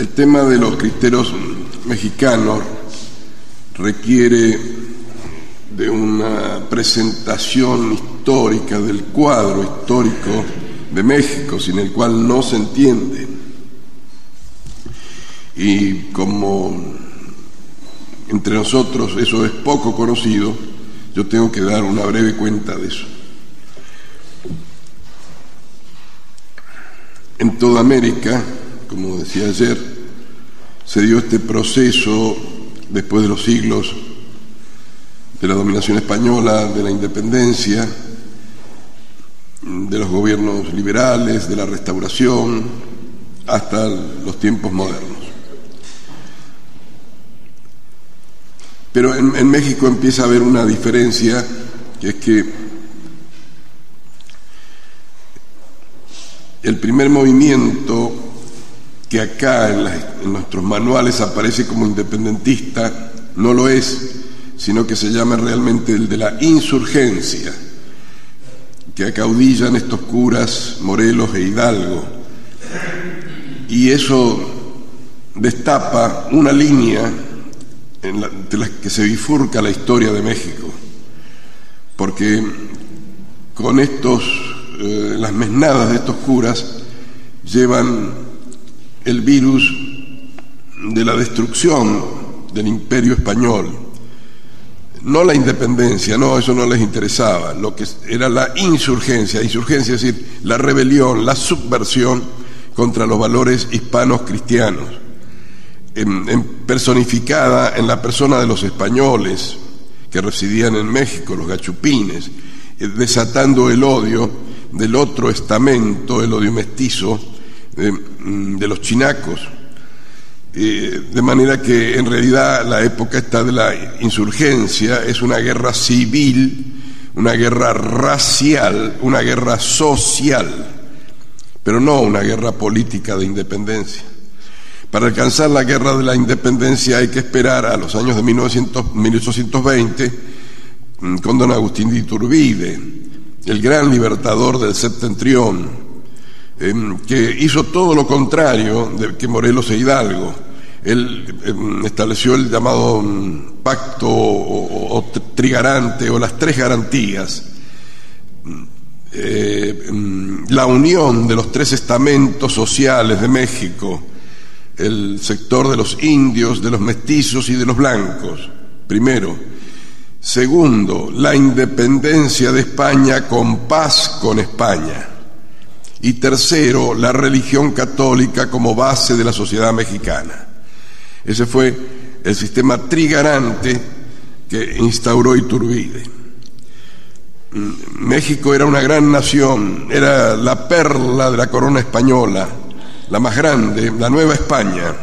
El tema de los cristeros mexicanos requiere de una presentación histórica del cuadro histórico de México, sin el cual no se entiende. Y como entre nosotros eso es poco conocido, yo tengo que dar una breve cuenta de eso. En toda América, como decía ayer, se dio este proceso después de los siglos de la dominación española, de la independencia, de los gobiernos liberales, de la restauración, hasta los tiempos modernos. Pero en, México empieza a haber una diferencia, que es que el primer movimiento que acá en, nuestros manuales aparece como independentista no lo es, sino que se llama realmente el de la insurgencia, que acaudillan estos curas Morelos e Hidalgo. Y eso destapa una línea en la, que se bifurca la historia de México, porque con estos, eh, las mesnadas de estos curas llevan el virus de la destrucción del imperio español, no la independencia, no, eso no les interesaba, lo que era la insurgencia, insurgencia es decir, la rebelión, la subversión contra los valores hispanos cristianos en, personificada en la persona de los españoles que residían en México, los gachupines, eh, desatando el odio del otro estamento, el odio mestizo eh, mm, de los chinacos. Eh, de manera que en realidad la época está de la insurgencia es una guerra civil, una guerra racial, una guerra social, pero no una guerra política de independencia. Para alcanzar la guerra de la independencia hay que esperar a los años de 1820 mm, con don Agustín de Iturbide, el gran libertador del septentrión, que hizo todo lo contrario de que Morelos e Hidalgo. Él em, estableció el llamado mm, pacto o, trigarante o las tres garantías. Mm, eh, la unión de los tres estamentos sociales de México, el sector de los indios, de los mestizos y de los blancos, primero. Segundo, la independencia de España con paz con España. Y tercero, la religión católica como base de la sociedad mexicana. Ese fue el sistema trigarante que instauró Iturbide. México era una gran nación, era la perla de la corona española, la más grande, la Nueva España,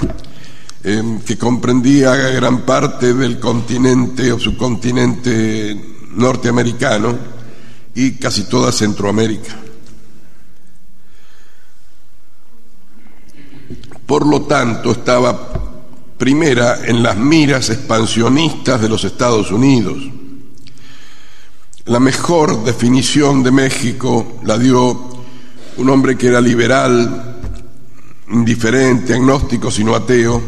eh, que comprendía gran parte del continente o subcontinente norteamericano y casi toda Centroamérica. Por lo tanto, estaba primera en las miras expansionistas de los Estados Unidos. La mejor definición de México la dio un hombre que era liberal, indiferente, agnóstico, sino ateo,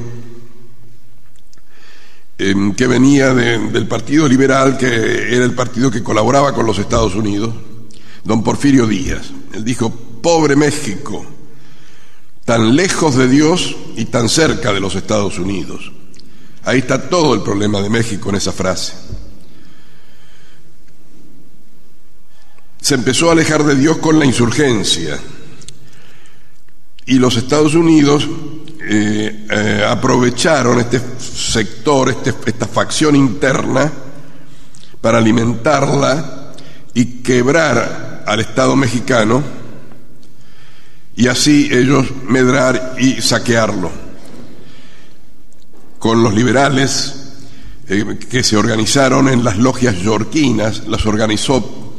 em, que venía del Partido Liberal, que era el partido que colaboraba con los Estados Unidos, don Porfirio Díaz. Él dijo, pobre México, tan lejos de Dios y tan cerca de los Estados Unidos. Ahí está todo el problema de México en esa frase. Se empezó a alejar de Dios con la insurgencia y los Estados Unidos eh, eh, aprovecharon este sector, este, esta facción interna, para alimentarla y quebrar al Estado mexicano y así ellos medrar y saquearlo. Con los liberales eh, que se organizaron en las logias yorquinas, las organizó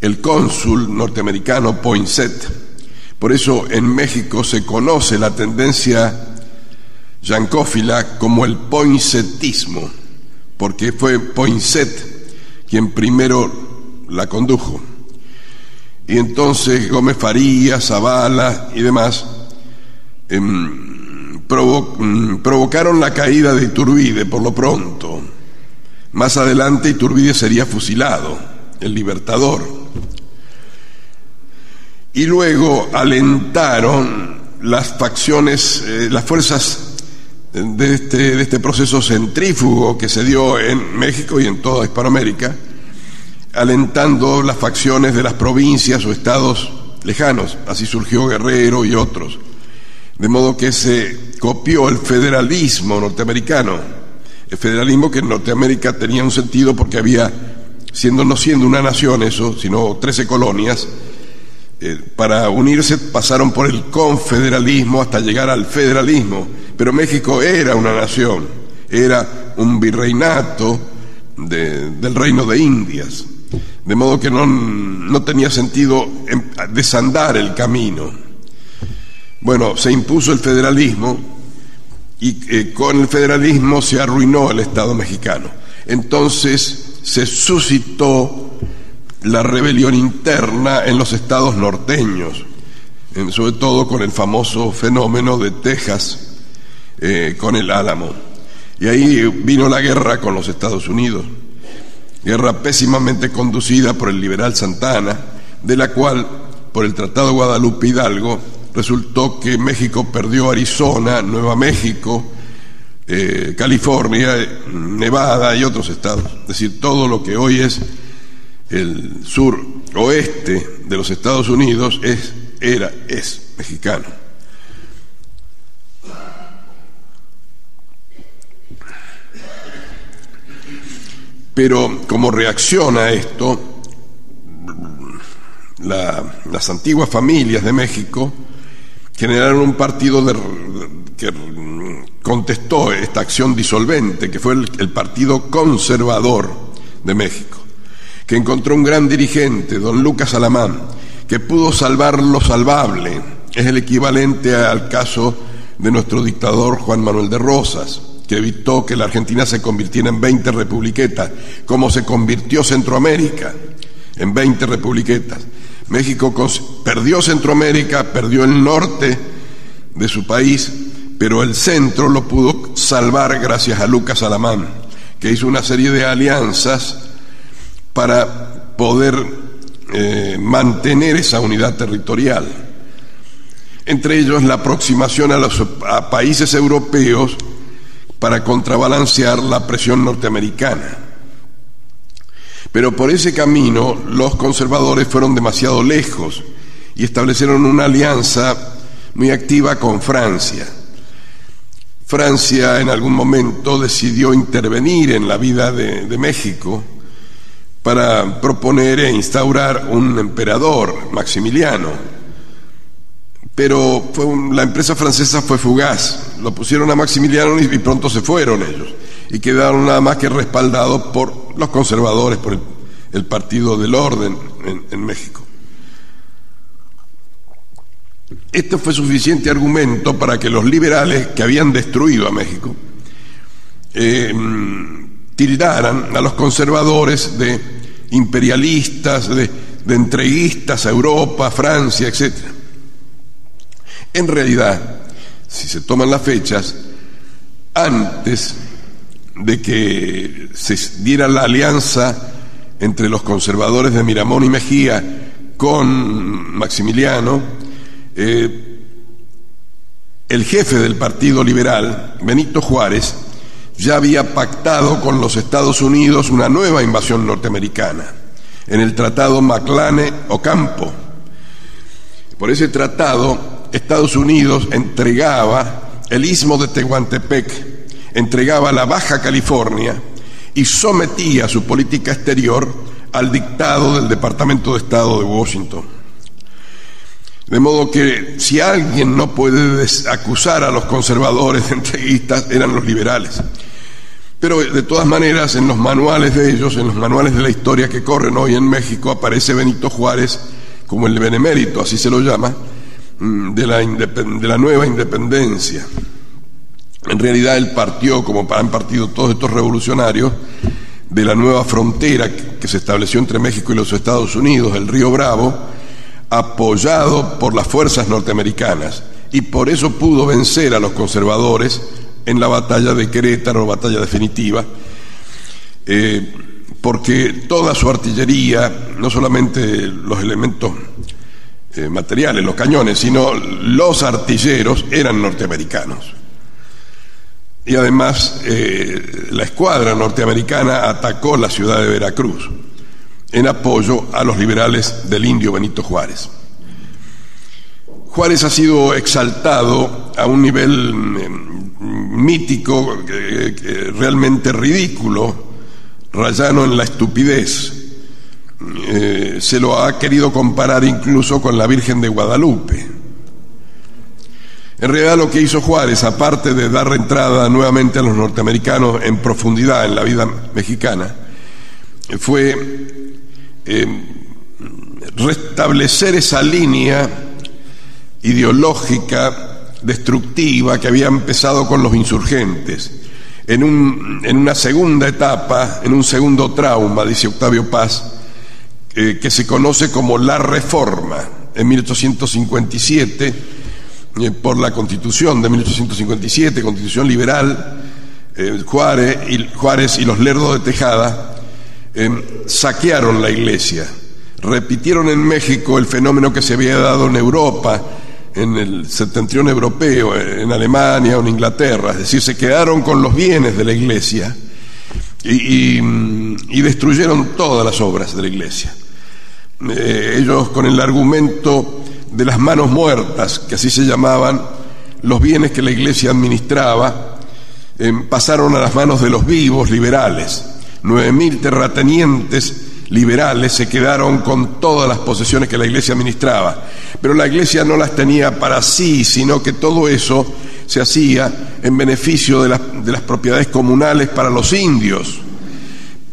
el cónsul norteamericano Poinsett, por eso en México se conoce la tendencia yancófila como el poinsettismo, porque fue Poinsett quien primero la condujo. Y entonces Gómez Farías, Zavala y demás em, mm, provocaron la caída de Iturbide por lo pronto. Más adelante Iturbide sería fusilado, el libertador. Y luego alentaron las facciones, eh, las fuerzas de este, de este proceso centrífugo que se dio en México y en toda Hispanoamérica, alentando las facciones de las provincias o estados lejanos. Así surgió Guerrero y otros. De modo que se copió el federalismo norteamericano. El federalismo que en Norteamérica tenía un sentido porque había, siendo no siendo una nación eso, sino trece colonias, eh, para unirse pasaron por el confederalismo hasta llegar al federalismo. Pero México era una nación, era un virreinato del reino de Indias. De modo que no, tenía sentido em, desandar el camino. Bueno, se impuso el federalismo y eh, con el federalismo se arruinó el Estado mexicano. Entonces se suscitó la rebelión interna en los estados norteños, sobre todo con el famoso fenómeno de Texas, eh, con el Álamo. Y ahí vino la guerra con los Estados Unidos guerra pésimamente conducida por el liberal Santana, de la cual, por el Tratado Guadalupe Hidalgo, resultó que México perdió Arizona, Nueva México, eh, California, Nevada y otros estados. Es decir, todo lo que hoy es el sur oeste de los Estados Unidos es, era, es mexicano. Pero como reacción a esto, las antiguas familias de México generaron un partido que contestó esta acción disolvente, que fue el, Partido Conservador de México, que encontró un gran dirigente, don Lucas Alamán, que pudo salvar lo salvable. Es el equivalente al caso de nuestro dictador Juan Manuel de Rosas que evitó que la Argentina se convirtiera en 20 republiquetas, como se convirtió Centroamérica en 20 republiquetas. México perdió Centroamérica, perdió el norte de su país, pero el centro lo pudo salvar gracias a Lucas Alamán, que hizo una serie de alianzas para poder eh, mantener esa unidad territorial. Entre ellos la aproximación a los a países europeos para contrabalancear la presión norteamericana. Pero por ese camino los conservadores fueron demasiado lejos y establecieron una alianza muy activa con Francia. Francia en algún momento decidió intervenir en la vida de, México para proponer e instaurar un emperador, Maximiliano, pero la empresa francesa fue fugaz. Lo pusieron a Maximiliano y, pronto se fueron ellos. Y quedaron nada más que respaldados por los conservadores, por el, Partido del Orden en, México. Esto fue suficiente argumento para que los liberales que habían destruido a México eh, tildaran a los conservadores de imperialistas, de, de entreguistas a Europa, Francia, etcétera. En realidad, si se toman las fechas, antes de que se diera la alianza entre los conservadores de Miramón y Mejía con Maximiliano, eh, el jefe del Partido Liberal, Benito Juárez, ya había pactado con los Estados Unidos una nueva invasión norteamericana en el Tratado Maclane-Ocampo. Por ese tratado, Estados Unidos entregaba el istmo de Tehuantepec, entregaba la Baja California y sometía su política exterior al dictado del Departamento de Estado de Washington. De modo que si alguien no puede acusar a los conservadores de entreguistas, eran los liberales. Pero de todas maneras, en los manuales de ellos, en los manuales de la historia que corren hoy en México, aparece Benito Juárez como el benemérito, así se lo llama, de la, de la nueva independencia. En realidad él partió, como han partido todos estos revolucionarios, de la nueva frontera que se estableció entre México y los Estados Unidos, el río Bravo, apoyado por las fuerzas norteamericanas y por eso pudo vencer a los conservadores en la batalla de Querétaro, batalla definitiva, eh, porque toda su artillería, no solamente los elementos eh, materiales, los cañones, sino los artilleros eran norteamericanos. Y además eh, la escuadra norteamericana atacó la ciudad de Veracruz en apoyo a los liberales del indio Benito Juárez. Juárez ha sido exaltado a un nivel mm, mítico, realmente ridículo, rayano en la estupidez. Eh, se lo ha querido comparar incluso con la Virgen de Guadalupe. En realidad lo que hizo Juárez, aparte de dar entrada nuevamente a los norteamericanos en profundidad en la vida mexicana, fue eh, restablecer esa línea ideológica destructiva que había empezado con los insurgentes. En, un, en una segunda etapa, en un segundo trauma, dice Octavio Paz, eh, que se conoce como la reforma, en 1857, eh, por la constitución de 1857, constitución liberal, Juárez, y, Juárez y los Lerdos de Tejada Em, saquearon la iglesia, repitieron en México el fenómeno que se había dado en Europa, en el septentrión europeo, en Alemania o en Inglaterra, es decir, se quedaron con los bienes de la iglesia y, destruyeron todas las obras de la iglesia. Eh, ellos con el argumento de las manos muertas, que así se llamaban, los bienes que la iglesia administraba, em, pasaron a las manos de los vivos liberales. 9.000 terratenientes liberales se quedaron con todas las posesiones que la iglesia administraba. Pero la iglesia no las tenía para sí, sino que todo eso se hacía en beneficio de, las propiedades comunales para los indios,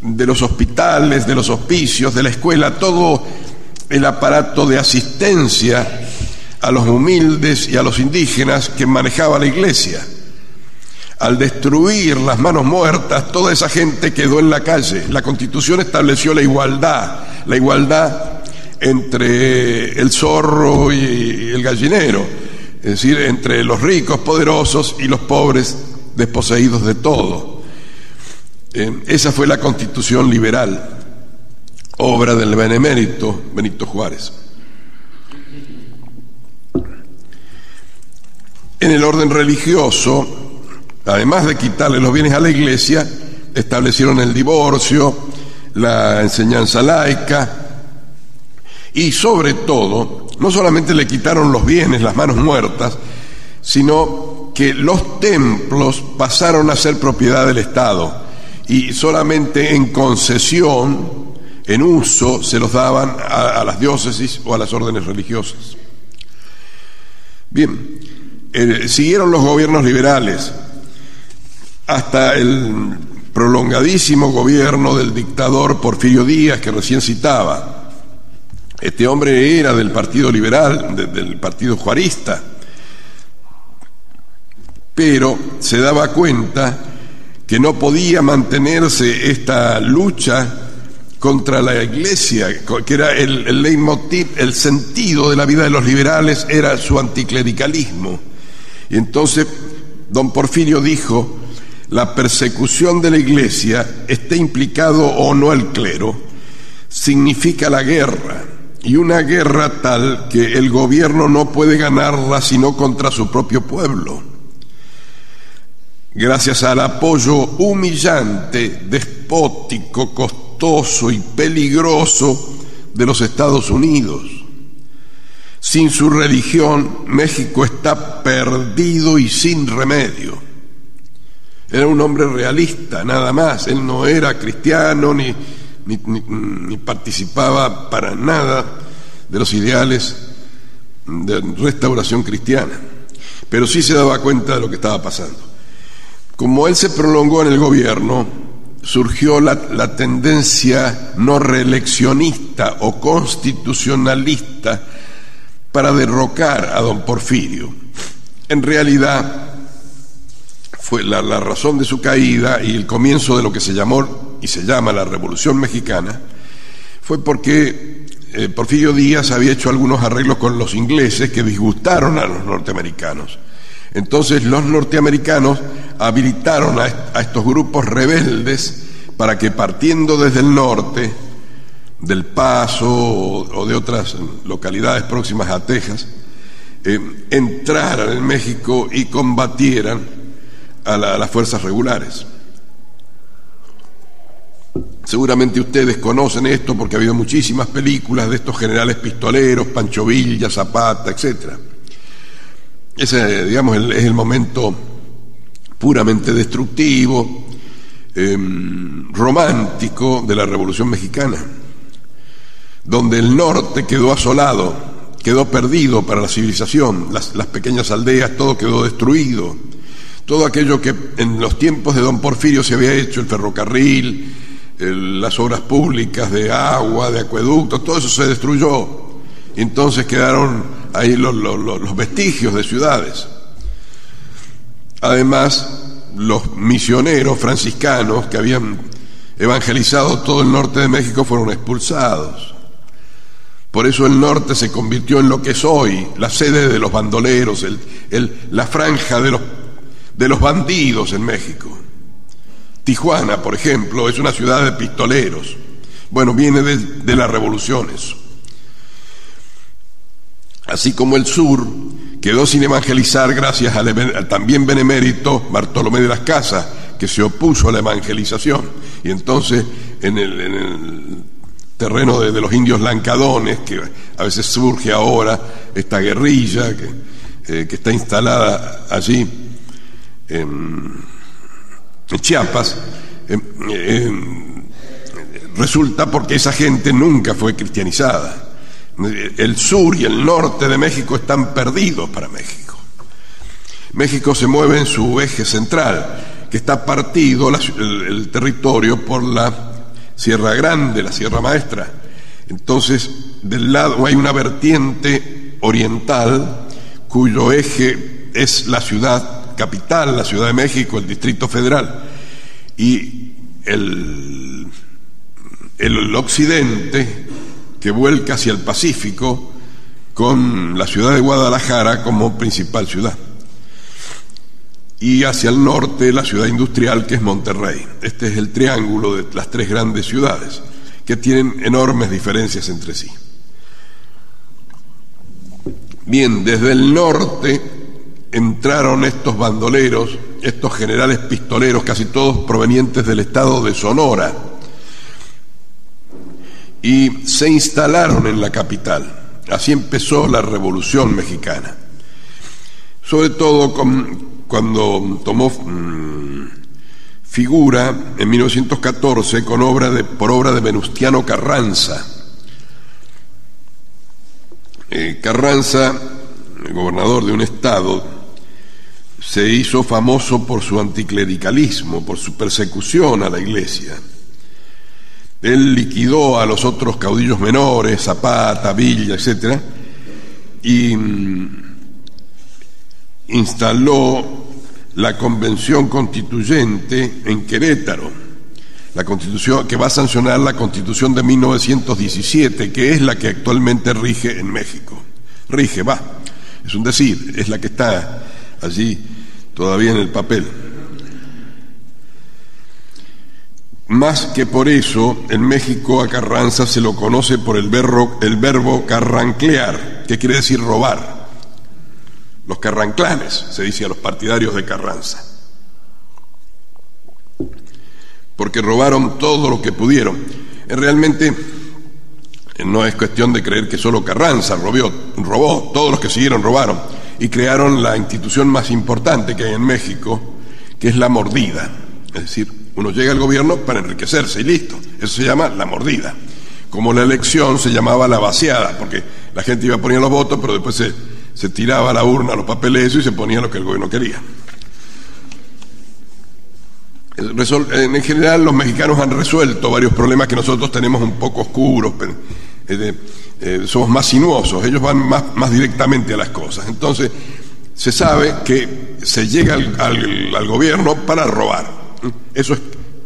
de los hospitales, de los hospicios, de la escuela, todo el aparato de asistencia a los humildes y a los indígenas que manejaba la iglesia al destruir las manos muertas, toda esa gente quedó en la calle. La constitución estableció la igualdad, la igualdad entre el zorro y el gallinero, es decir, entre los ricos, poderosos y los pobres, desposeídos de todo. Eh, esa fue la constitución liberal, obra del benemérito Benito Juárez. En el orden religioso, además de quitarle los bienes a la iglesia, establecieron el divorcio, la enseñanza laica y sobre todo, no solamente le quitaron los bienes, las manos muertas, sino que los templos pasaron a ser propiedad del Estado y solamente en concesión, en uso, se los daban a, las diócesis o a las órdenes religiosas. Bien, eh, siguieron los gobiernos liberales, hasta el prolongadísimo gobierno del dictador Porfirio Díaz que recién citaba. Este hombre era del Partido Liberal, del Partido Juarista, pero se daba cuenta que no podía mantenerse esta lucha contra la iglesia, que era el, el leitmotiv, el sentido de la vida de los liberales era su anticlericalismo. Y entonces don Porfirio dijo, la persecución de la iglesia, esté implicado o no el clero, significa la guerra, y una guerra tal que el gobierno no puede ganarla sino contra su propio pueblo. Gracias al apoyo humillante, despótico, costoso y peligroso de los Estados Unidos. Sin su religión, México está perdido y sin remedio. Era un hombre realista, nada más. Él no era cristiano ni, ni, participaba para nada de los ideales de restauración cristiana. Pero sí se daba cuenta de lo que estaba pasando. Como él se prolongó en el gobierno, surgió la, tendencia no reeleccionista o constitucionalista para derrocar a don Porfirio. En realidad, fue la, razón de su caída y el comienzo de lo que se llamó y se llama la Revolución Mexicana, fue porque eh, Porfirio Díaz había hecho algunos arreglos con los ingleses que disgustaron a los norteamericanos. Entonces los norteamericanos habilitaron a, estos grupos rebeldes para que partiendo desde el norte, del Paso o, de otras localidades próximas a Texas, eh, entraran en México y combatieran a las fuerzas regulares. Seguramente ustedes conocen esto porque ha habido muchísimas películas de estos generales pistoleros, Pancho Villa, Zapata, etc. Ese, digamos, es el momento puramente destructivo, em, romántico de la Revolución Mexicana, donde el norte quedó asolado, quedó perdido para la civilización, las, las pequeñas aldeas, todo quedó destruido, todo aquello que en los tiempos de don Porfirio se había hecho, el ferrocarril, las obras públicas de agua, de acueductos, todo eso se destruyó. Entonces quedaron ahí los, vestigios de ciudades. Además, los misioneros franciscanos que habían evangelizado todo el norte de México fueron expulsados. Por eso el norte se convirtió en lo que es hoy, la sede de los bandoleros, la franja de los, de los bandidos en México. Tijuana, por ejemplo, es una ciudad de pistoleros. Bueno, viene de, las revoluciones. Así como el sur quedó sin evangelizar gracias al, también benemérito Bartolomé de las Casas, que se opuso a la evangelización. Y entonces en el, terreno de, los indios lancadones, que a veces surge ahora esta guerrilla que, eh, está instalada allí en Chiapas, eh, eh, resulta porque esa gente nunca fue cristianizada. El sur y el norte de México están perdidos para México. México se mueve en su eje central, que está partido el, territorio por la Sierra Grande, la Sierra Maestra. Entonces, del lado hay una vertiente oriental cuyo eje es la ciudad capital, la Ciudad de México, el Distrito Federal, y el, el occidente que vuelca hacia el Pacífico con la ciudad de Guadalajara como principal ciudad. Y hacia el norte la ciudad industrial que es Monterrey. Este es el triángulo de las tres grandes ciudades que tienen enormes diferencias entre sí. Bien, desde el norte entraron estos bandoleros, estos generales pistoleros, casi todos provenientes del estado de Sonora, y se instalaron en la capital. Así empezó la Revolución Mexicana. Sobre todo cuando tomó mm, figura en 1914 con obra de, por obra de Venustiano Carranza. Eh, Carranza, gobernador de un estado, se hizo famoso por su anticlericalismo, por su persecución a la iglesia. Él liquidó a los otros caudillos menores, Zapata, Villa, etc., y mm, instaló la convención constituyente en Querétaro, la constitución que va a sancionar la constitución de 1917, que es la que actualmente rige en México. Rige, va, es un decir, es la que está allí todavía en el papel. Más que por eso, en México a Carranza se lo conoce por el verbo, el verbo carranclear, que quiere decir robar. Los carranclanes, se dice a los partidarios de Carranza. Porque robaron todo lo que pudieron. Realmente no es cuestión de creer que solo Carranza robó, robó, todos los que siguieron robaron y crearon la institución más importante que hay en México, que es la mordida. Es decir, uno llega al gobierno para enriquecerse y listo. Eso se llama la mordida. Como la elección se llamaba la vaciada, porque la gente iba a poner los votos, pero después se, se tiraba la urna los papeles y se ponía lo que el gobierno quería. En general, los mexicanos han resuelto varios problemas que nosotros tenemos un poco oscuros, eh, somos más sinuosos, ellos van más, más, directamente a las cosas. Entonces, se sabe que se llega al, gobierno para robar. Eso es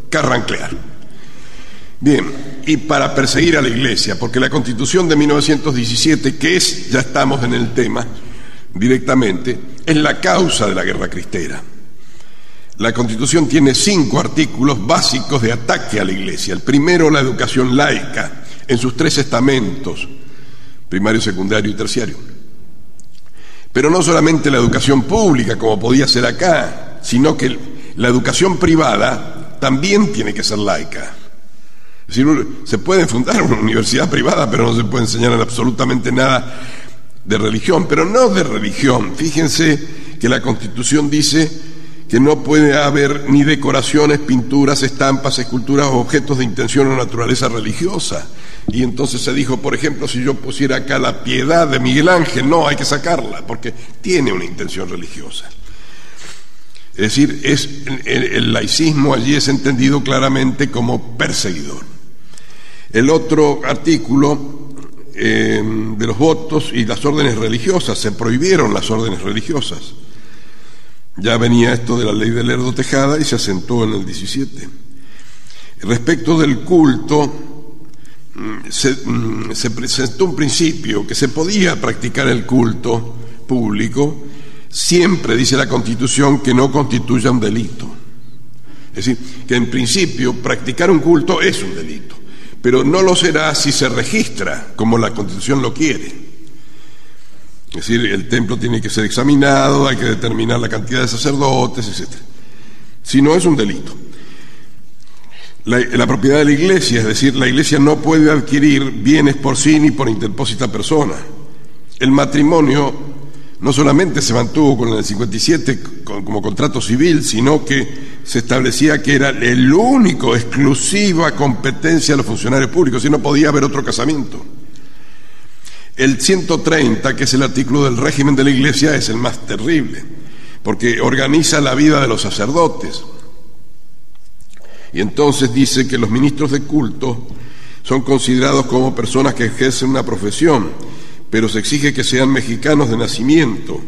carranclear. Bien, y para perseguir a la Iglesia, porque la Constitución de 1917, que es, ya estamos en el tema directamente, es la causa de la guerra cristera. La Constitución tiene cinco artículos básicos de ataque a la Iglesia. El primero, la educación laica, en sus tres estamentos, primario, secundario y terciario. Pero no solamente la educación pública, como podía ser acá, sino que la educación privada también tiene que ser laica. Es decir, se puede fundar una universidad privada, pero no se puede enseñar absolutamente nada de religión, pero no de religión. Fíjense que la Constitución dice que no puede haber ni decoraciones, pinturas, estampas, esculturas o objetos de intención o naturaleza religiosa. Y entonces se dijo, por ejemplo, si yo pusiera acá la piedad de Miguel Ángel, no, hay que sacarla, porque tiene una intención religiosa. Es decir, es, el, laicismo allí es entendido claramente como perseguidor. El otro artículo eh, de los votos y las órdenes religiosas, se prohibieron las órdenes religiosas. Ya venía esto de la ley de Lerdo Tejada y se asentó en el 17. Respecto del culto, mm, mm, se, presentó un principio que se podía practicar el culto público, siempre dice la Constitución que no constituya un delito. Es decir, que en principio practicar un culto es un delito, pero no lo será si se registra como la Constitución lo quiere. Es decir, el templo tiene que ser examinado, hay que determinar la cantidad de sacerdotes, etc. Si no, es un delito. La, propiedad de la iglesia, es decir, la iglesia no puede adquirir bienes por sí ni por interpósita persona. El matrimonio no solamente se mantuvo con el 57 como contrato civil, sino que se establecía que era el único, exclusiva competencia de los funcionarios públicos, y no podía haber otro casamiento. El 130, que es el artículo del régimen de la Iglesia, es el más terrible, porque organiza la vida de los sacerdotes. Y entonces dice que los ministros de culto son considerados como personas que ejercen una profesión, pero se exige que sean mexicanos de nacimiento.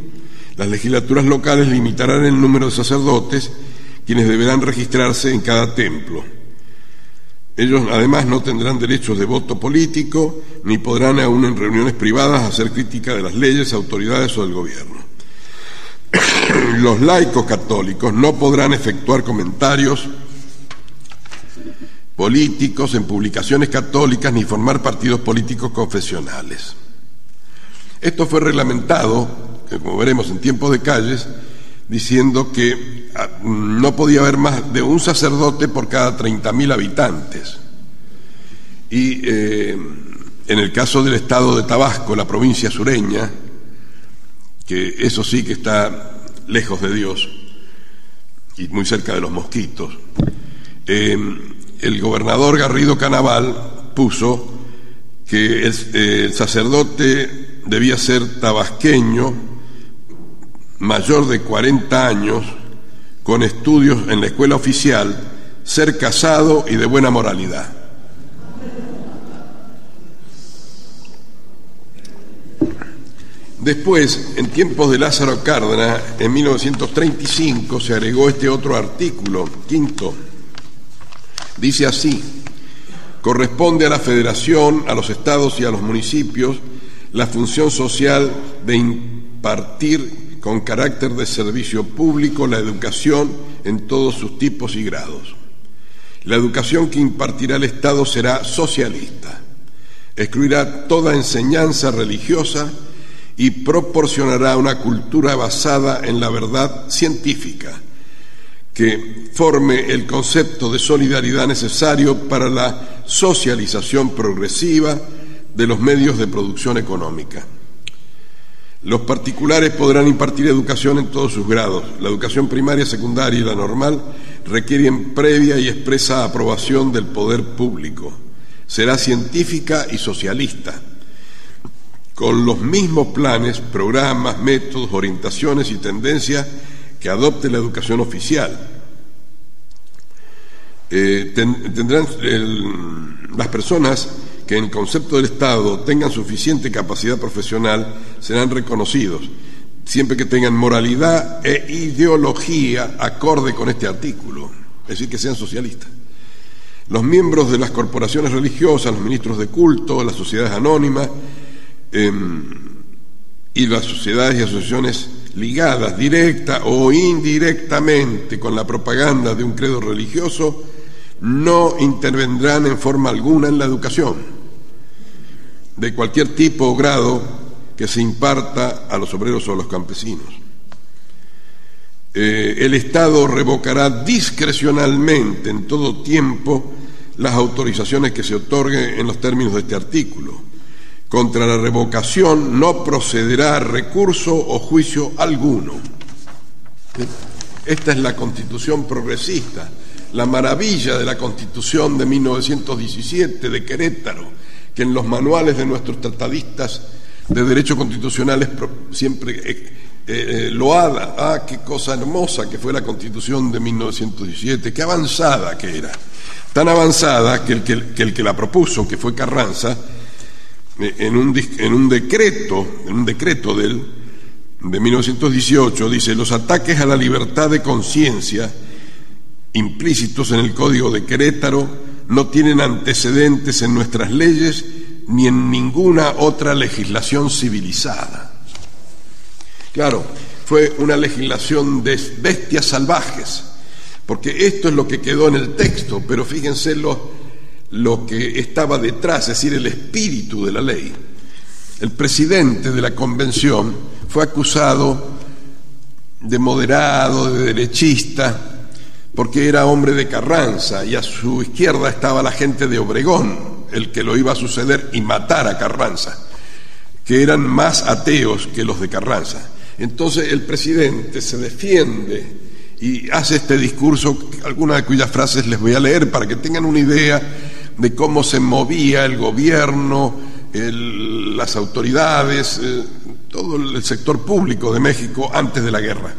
Las legislaturas locales limitarán el número de sacerdotes, quienes deberán registrarse en cada templo. Ellos además no tendrán derechos de voto político ni podrán aún en reuniones privadas hacer crítica de las leyes, autoridades o del gobierno. Los laicos católicos no podrán efectuar comentarios políticos en publicaciones católicas ni formar partidos políticos confesionales. Esto fue reglamentado, como veremos en tiempos de calles, diciendo que ah, no podía haber más de un sacerdote por cada 30.000 habitantes. Y eh, en el caso del estado de Tabasco, la provincia sureña, que eso sí que está lejos de Dios y muy cerca de los mosquitos, eh, el gobernador Garrido Canaval puso que el sacerdote debía ser tabasqueño, mayor de 40 años, con estudios en la escuela oficial, ser casado y de buena moralidad. Después, en tiempos de Lázaro Cárdenas, en 1935, se agregó este otro artículo, quinto. Dice así, corresponde a la federación, a los estados y a los municipios la función social de impartir con carácter de servicio público la educación en todos sus tipos y grados. La educación que impartirá el Estado será socialista, excluirá toda enseñanza religiosa y proporcionará una cultura basada en la verdad científica, que forme el concepto de solidaridad necesario para la socialización progresiva de los medios de producción económica. Los particulares podrán impartir educación en todos sus grados. La educación primaria, secundaria y la normal requieren previa y expresa aprobación del poder público. Será científica y socialista, con los mismos planes, programas, métodos, orientaciones y tendencias que adopte la educación oficial. Eh, tendrán las personas que en concepto del Estado tengan suficiente capacidad profesional serán reconocidos, siempre que tengan moralidad e ideología acorde con este artículo, es decir, que sean socialistas. Los miembros de las corporaciones religiosas, los ministros de culto, las sociedades anónimas em, y las sociedades y asociaciones ligadas directa o indirectamente con la propaganda de un credo religioso no intervendrán en forma alguna en la educación de cualquier tipo o grado que se imparta a los obreros o a los campesinos. Eh, el Estado revocará discrecionalmente en todo tiempo las autorizaciones que se otorguen en los términos de este artículo. Contra la revocación no procederá recurso o juicio alguno. Esta es la constitución progresista, la maravilla de la constitución de 1917 de Querétaro, que en los manuales de nuestros tratadistas de derecho constitucional siempre eh, eh, loada. Ah, qué cosa hermosa que fue la constitución de 1917, qué avanzada que era. Tan avanzada que el que, el que la propuso, que fue Carranza, eh, en un, en un decreto, en un decreto de de 1918, dice, los ataques a la libertad de conciencia implícitos en el Código de Querétaro no tienen antecedentes en nuestras leyes ni en ninguna otra legislación civilizada. Claro, fue una legislación de bestias salvajes, porque esto es lo que quedó en el texto, pero fíjense lo, lo que estaba detrás, es decir, el espíritu de la ley. El presidente de la convención fue acusado de moderado, de derechista, porque era hombre de Carranza y a su izquierda estaba la gente de Obregón, el que lo iba a suceder y matar a Carranza, que eran más ateos que los de Carranza. Entonces el presidente se defiende y hace este discurso, algunas de cuyas frases les voy a leer para que tengan una idea de cómo se movía el gobierno, las autoridades, eh, todo el sector público de México antes de la guerra.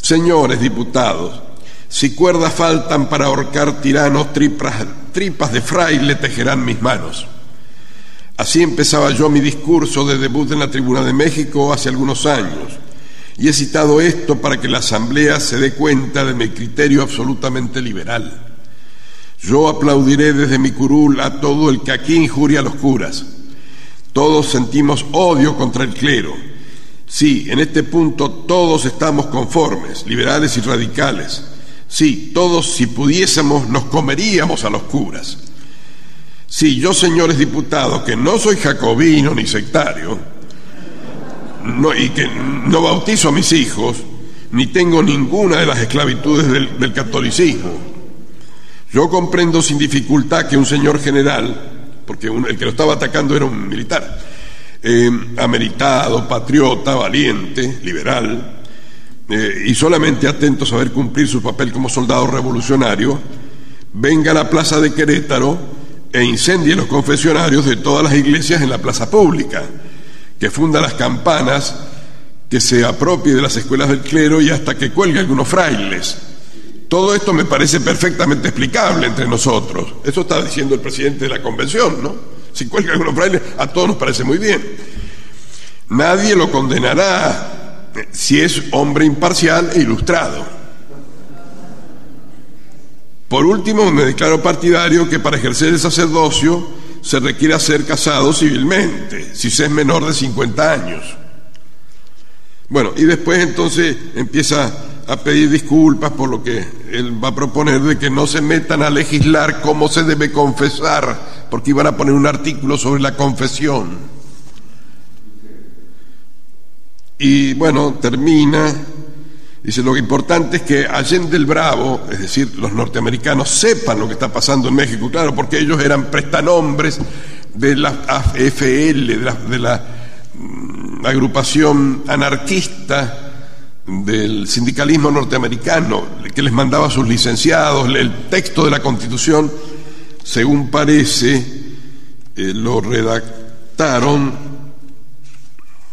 Señores diputados, si cuerdas faltan para ahorcar tiranos, tripas, tripas de fraile tejerán mis manos. Así empezaba yo mi discurso de debut en la Tribuna de México hace algunos años. Y he citado esto para que la Asamblea se dé cuenta de mi criterio absolutamente liberal. Yo aplaudiré desde mi curul a todo el que aquí injuria a los curas. Todos sentimos odio contra el clero. Sí, en este punto todos estamos conformes, liberales y radicales. Sí, todos si pudiésemos nos comeríamos a los curas. Sí, yo, señores diputados, que no soy jacobino ni sectario, y que no bautizo a mis hijos, ni tengo ninguna de las esclavitudes del, catolicismo. Yo comprendo sin dificultad que un señor general, porque el que lo estaba atacando era un militar, eh, ameritado, patriota, valiente, liberal, eh, y solamente atento a saber cumplir su papel como soldado revolucionario, venga a la plaza de Querétaro e incendie los confesionarios de todas las iglesias en la plaza pública, que funda las campanas, que se apropie de las escuelas del clero y hasta que cuelgue algunos frailes. Todo esto me parece perfectamente explicable entre nosotros. Eso está diciendo el presidente de la convención, ¿no? Si cuelga algunos frailes, a todos nos parece muy bien. Nadie lo condenará si es hombre imparcial e ilustrado. Por último, me declaro partidario que para ejercer el sacerdocio se requiere ser casado civilmente, si se es menor de 50 años. Bueno, y después entonces empieza a pedir disculpas por lo que él va a proponer de que no se metan a legislar cómo se debe confesar, porque iban a poner un artículo sobre la confesión. Y bueno, termina. Dice, lo importante es que Allende el Bravo, es decir, los norteamericanos, sepan lo que está pasando en México, claro, porque ellos eran prestanombres de la AFL, de la, mm, agrupación anarquista del sindicalismo norteamericano, que les mandaba a sus licenciados. El texto de la Constitución, según parece, eh, lo redactaron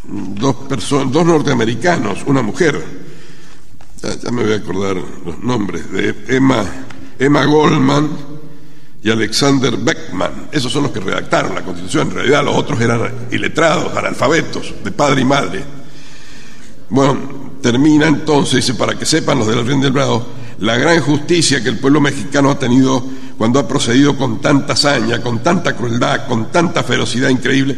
dos, personas, dos norteamericanos, una mujer, ya, me voy a acordar los nombres, de Emma, Emma Goldman y Alexander Beckman. Esos son los que redactaron la Constitución. En realidad los otros eran iletrados, analfabetos, de padre y madre. Bueno, termina entonces, dice, para que sepan los de la del Bravo, la gran justicia que el pueblo mexicano ha tenido cuando ha procedido con tanta hazaña, con tanta crueldad, con tanta ferocidad increíble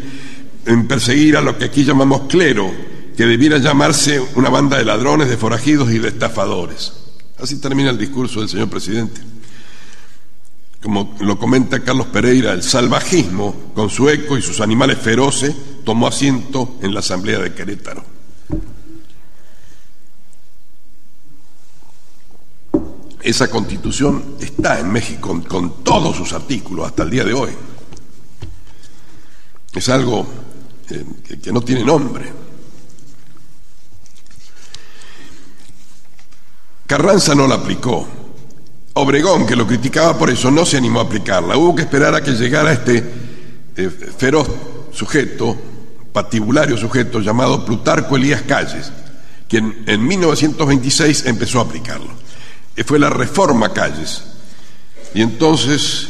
en perseguir a lo que aquí llamamos clero, que debiera llamarse una banda de ladrones, de forajidos y de estafadores. Así termina el discurso del señor presidente. Como lo comenta Carlos Pereira, el salvajismo, con su eco y sus animales feroces, tomó asiento en la Asamblea de Querétaro. Esa constitución está en México con, todos sus artículos hasta el día de hoy. Es algo eh, que no tiene nombre. Carranza no la aplicó. Obregón, que lo criticaba por eso, no se animó a aplicarla. Hubo que esperar a que llegara este eh, feroz sujeto, patibulario sujeto, llamado Plutarco Elías Calles, quien en 1926 empezó a aplicarlo. Eh, fue la reforma Calles. Y entonces,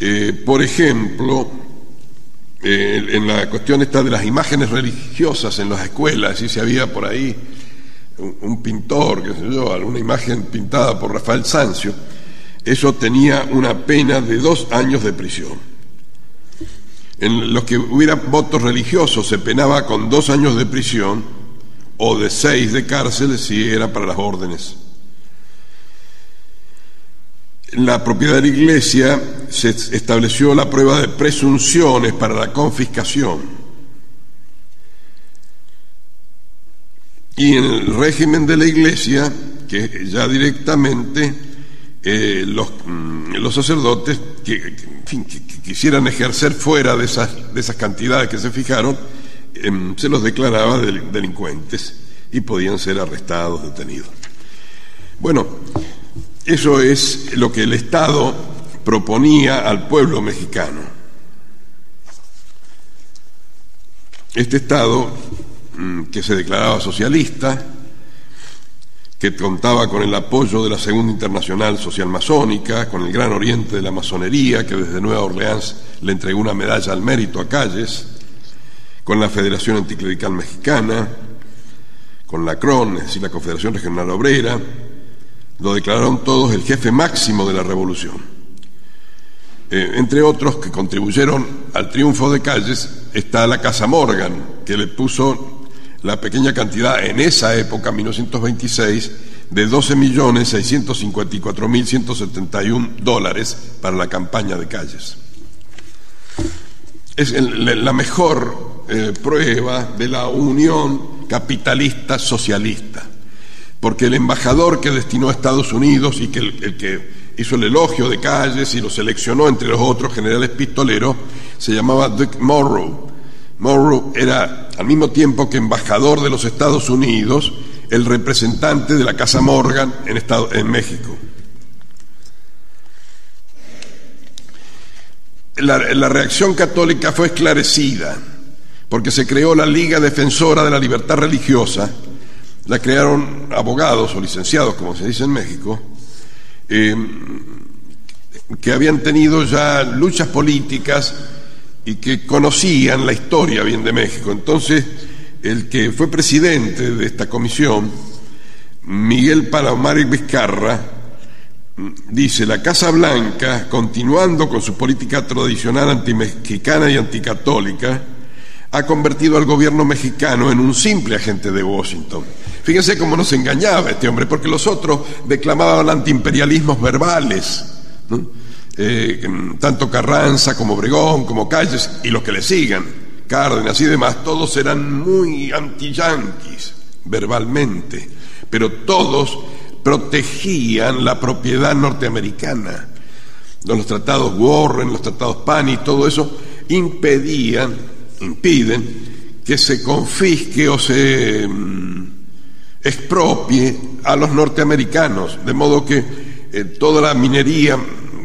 eh, por ejemplo, en la cuestión esta de las imágenes religiosas en las escuelas, y si había por ahí un, pintor, qué sé yo, alguna imagen pintada por Rafael Sancio, eso tenía una pena de dos años de prisión. En los que hubiera votos religiosos se penaba con dos años de prisión o de seis de cárcel si era para las órdenes. La propiedad de la iglesia se estableció la prueba de presunciones para la confiscación Y en el régimen de la Iglesia, que ya directamente eh, mm, los, sacerdotes que, quisieran ejercer fuera de esas, de esas cantidades que se fijaron, em, se los declaraba delincuentes y podían ser arrestados, detenidos. Bueno, eso es lo que el Estado proponía al pueblo mexicano. Este Estado Mm, que se declaraba socialista, que contaba con el apoyo de la Segunda Internacional Social Masónica, con el Gran Oriente de la Masonería, que desde Nueva Orleans le entregó una medalla al mérito a Calles, con la Federación Anticlerical Mexicana, con la CRON, es decir, la Confederación Regional Obrera, lo declararon todos el jefe máximo de la revolución. Eh, entre otros que contribuyeron al triunfo de Calles está la Casa Morgan, que le puso la pequeña cantidad en esa época, 1926, de 12.654.171 dólares para la campaña de calles. Es la mejor eh, prueba de la unión capitalista socialista, porque el embajador que destinó a Estados Unidos y que el que hizo el elogio de calles y lo seleccionó entre los otros generales pistoleros, se llamaba Dick Morrow, Morrow era, al mismo tiempo que embajador de los Estados Unidos, el representante de la Casa Morgan en, en México. La, la reacción católica fue esclarecida, porque se creó la Liga Defensora de la Libertad Religiosa, la crearon abogados o licenciados, como se dice en México, eh, que habían tenido ya luchas políticas y que conocían la historia bien de México. Entonces, el que fue presidente de esta comisión, Miguel Palomar y Vizcarra, dice, la Casa Blanca, continuando con su política tradicional antimexicana y anticatólica, ha convertido al gobierno mexicano en un simple agente de Washington. Fíjense cómo nos engañaba este hombre, porque los otros declamaban antiimperialismos verbales. Eh, tanto Carranza como Obregón, como Calles y los que le sigan, Cárdenas y demás, todos eran muy anti-yanquis verbalmente, pero todos protegían la propiedad norteamericana. Los tratados Warren, los tratados Pani, todo eso impedían, impiden que se confisque o se mm, expropie a los norteamericanos, de modo que eh, toda la minería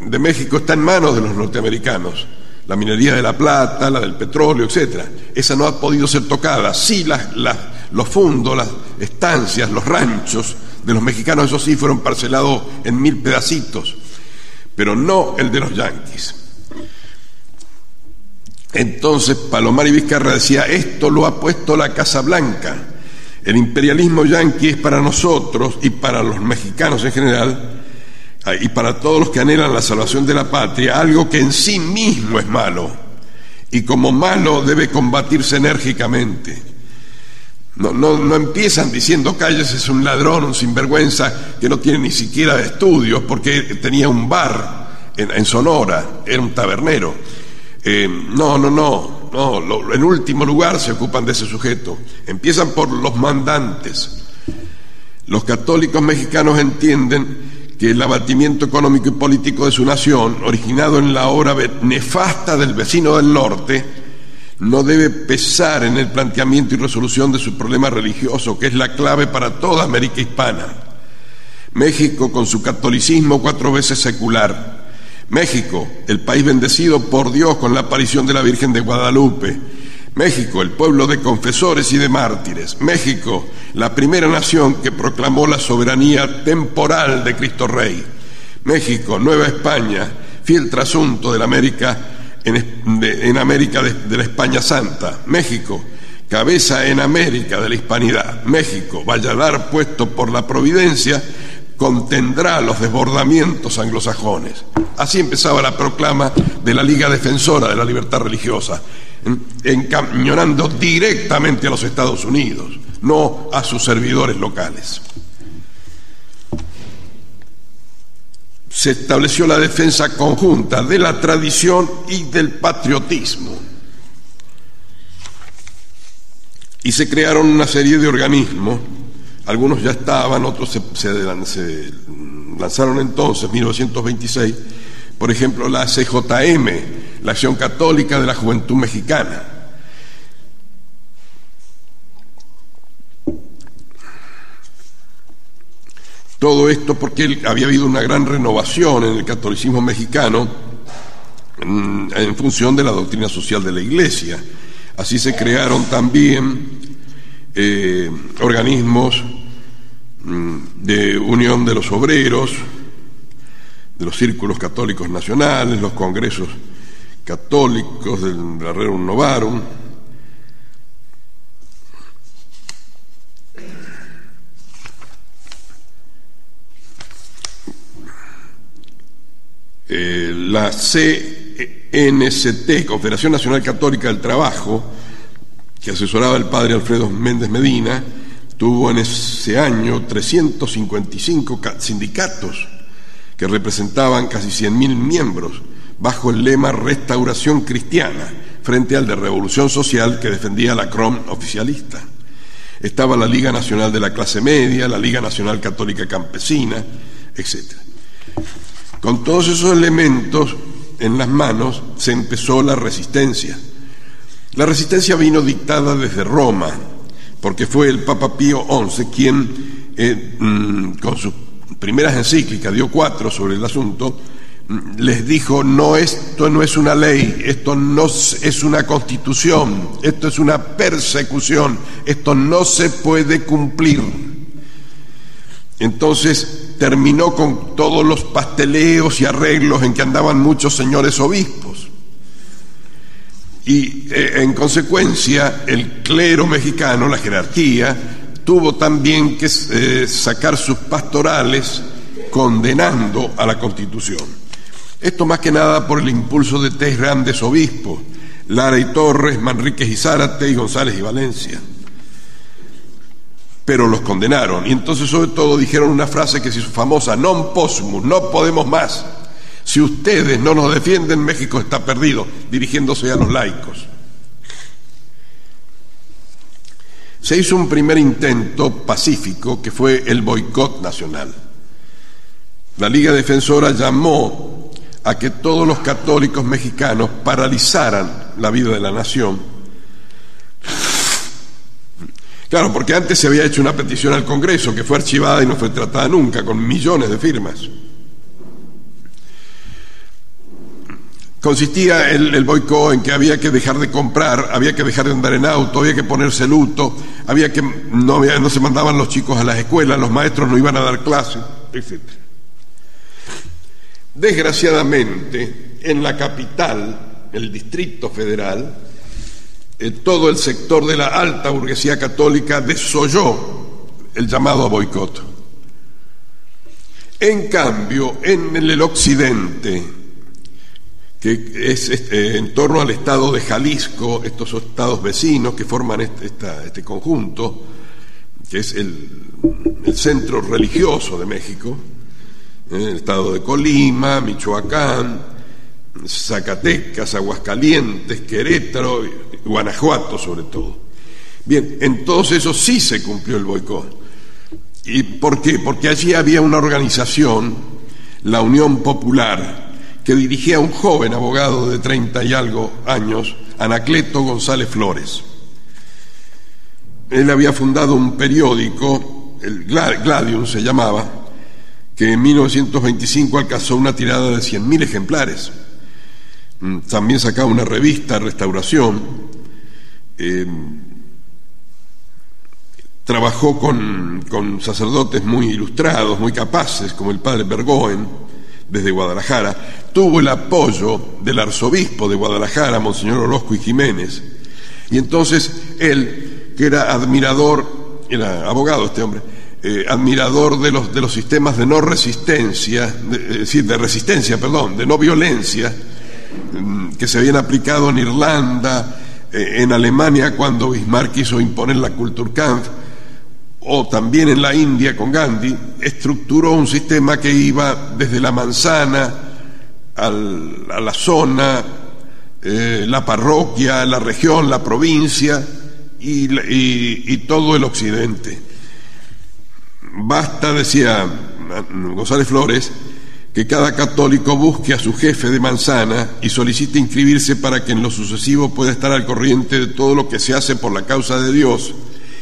de México está en manos de los norteamericanos. La minería de la plata, la del petróleo, etc. Esa no ha podido ser tocada. Sí, las, los fundos, las estancias, los ranchos de los mexicanos, esos sí fueron parcelados en mil pedacitos, pero no el de los yanquis. Entonces Palomar y Vizcarra decía, esto lo ha puesto la Casa Blanca. El imperialismo yanqui es para nosotros y para los mexicanos en general ah, y para todos los que anhelan la salvación de la patria, algo que en sí mismo es malo y como malo debe combatirse enérgicamente. No, no, empiezan diciendo Calles es un ladrón, un sinvergüenza que no tiene ni siquiera estudios porque tenía un bar en, Sonora, era un tabernero. Eh, no, no, no, no, en último lugar se ocupan de ese sujeto. Empiezan por los mandantes. Los católicos mexicanos entienden que el abatimiento económico y político de su nación, originado en la obra nefasta del vecino del norte, no debe pesar en el planteamiento y resolución de su problema religioso, que es la clave para toda América hispana. México, con su catolicismo cuatro veces secular. México, el país bendecido por Dios con la aparición de la Virgen de Guadalupe. México, el pueblo de confesores y de mártires. México, la primera nación que proclamó la soberanía temporal de Cristo Rey. México, Nueva España, fiel trasunto de la América en, América de, la España Santa, México, cabeza en América de la Hispanidad, México, Valladar puesto por la providencia, contendrá los desbordamientos anglosajones. Así empezaba la proclama de la Liga Defensora de la Libertad Religiosa, encañonando directamente a los Estados Unidos, no a sus servidores locales. se estableció la defensa conjunta de la tradición y del patriotismo. Y se crearon una serie de organismos, algunos ya estaban, otros se, lanzaron entonces, 1926, por ejemplo la CJM, la Acción Católica de la Juventud Mexicana Todo esto porque había habido una gran renovación en el catolicismo mexicano en, función de la doctrina social de la Iglesia. Así se crearon también eh, organismos de unión de los obreros, de los círculos católicos nacionales, los congresos católicos del Rerum Novarum, Eh, la CNCT, Confederación Nacional Católica del Trabajo, que asesoraba el padre Alfredo Méndez Medina, tuvo en ese año 355 sindicatos que representaban casi 100.000 miembros bajo el lema Restauración Cristiana, frente al de Revolución Social que defendía la CROM oficialista. Estaba la Liga Nacional de la Clase Media, la Liga Nacional Católica Campesina, etc. Con todos esos elementos en las manos se empezó la resistencia. La resistencia vino dictada desde Roma, porque fue el Papa Pío XI quien, eh, mm, con sus primeras encíclicas, dio cuatro sobre el asunto, mm, les dijo, no, esto no es una ley, esto no es una constitución, esto es una persecución, esto no se puede cumplir. Entonces, terminó con todos los pasteleos y arreglos en que andaban muchos señores obispos. Y eh, en consecuencia el clero mexicano, la jerarquía, tuvo también que eh, sacar sus pastorales condenando a la constitución. Esto más que nada por el impulso de tres grandes obispos, Lara y Torres, Manríquez y Zárate y González y Valencia pero los condenaron. Y entonces sobre todo dijeron una frase que se hizo famosa, non possumus, no podemos más. Si ustedes no nos defienden, México está perdido, dirigiéndose a los laicos. Se hizo un primer intento pacífico que fue el boicot nacional. La Liga Defensora llamó a que todos los católicos mexicanos paralizaran la vida de la nación Claro, porque antes se había hecho una petición al Congreso que fue archivada y no fue tratada nunca, con millones de firmas. Consistía el, el boicot en que había que dejar de comprar, había que dejar de andar en auto, había que ponerse luto, había que no, no se mandaban los chicos a las escuelas, los maestros no iban a dar clases, etc. Desgraciadamente, en la capital, el Distrito Federal, eh, todo el sector de la alta burguesía católica desoyó el llamado a boicot. En cambio, en el occidente, que es este, en torno al estado de Jalisco, estos estados vecinos que forman este, este conjunto, que es el, centro religioso de México, ¿eh? el estado de Colima, Michoacán, Zacatecas, Aguascalientes, Querétaro, Guanajuato sobre todo. Bien, en todos esos sí se cumplió el boicot. ¿Y por qué? Porque allí había una organización, la Unión Popular, que dirigía a un joven abogado de treinta y algo años, Anacleto González Flores. Él había fundado un periódico, el Gladium se llamaba, que en 1925 alcanzó una tirada de 100.000 ejemplares. Mm, también sacaba una revista, Restauración. Eh, trabajó con, con, sacerdotes muy ilustrados, muy capaces, como el padre Bergoen, desde Guadalajara. Tuvo el apoyo del arzobispo de Guadalajara, Monseñor Orozco y Jiménez. Y entonces él, que era admirador, era abogado este hombre, eh, admirador de los, de los sistemas de no resistencia, es decir, de resistencia, perdón, de no violencia, mm, que se habían aplicado en Irlanda, eh, en Alemania cuando Bismarck quiso imponer la Kulturkampf, o también en la India con Gandhi, estructuró un sistema que iba desde la manzana a la zona, eh, la parroquia, la región, la provincia y, todo el occidente. Basta, decía González Flores, que cada católico busque a su jefe de manzana y solicite inscribirse para que en lo sucesivo pueda estar al corriente de todo lo que se hace por la causa de Dios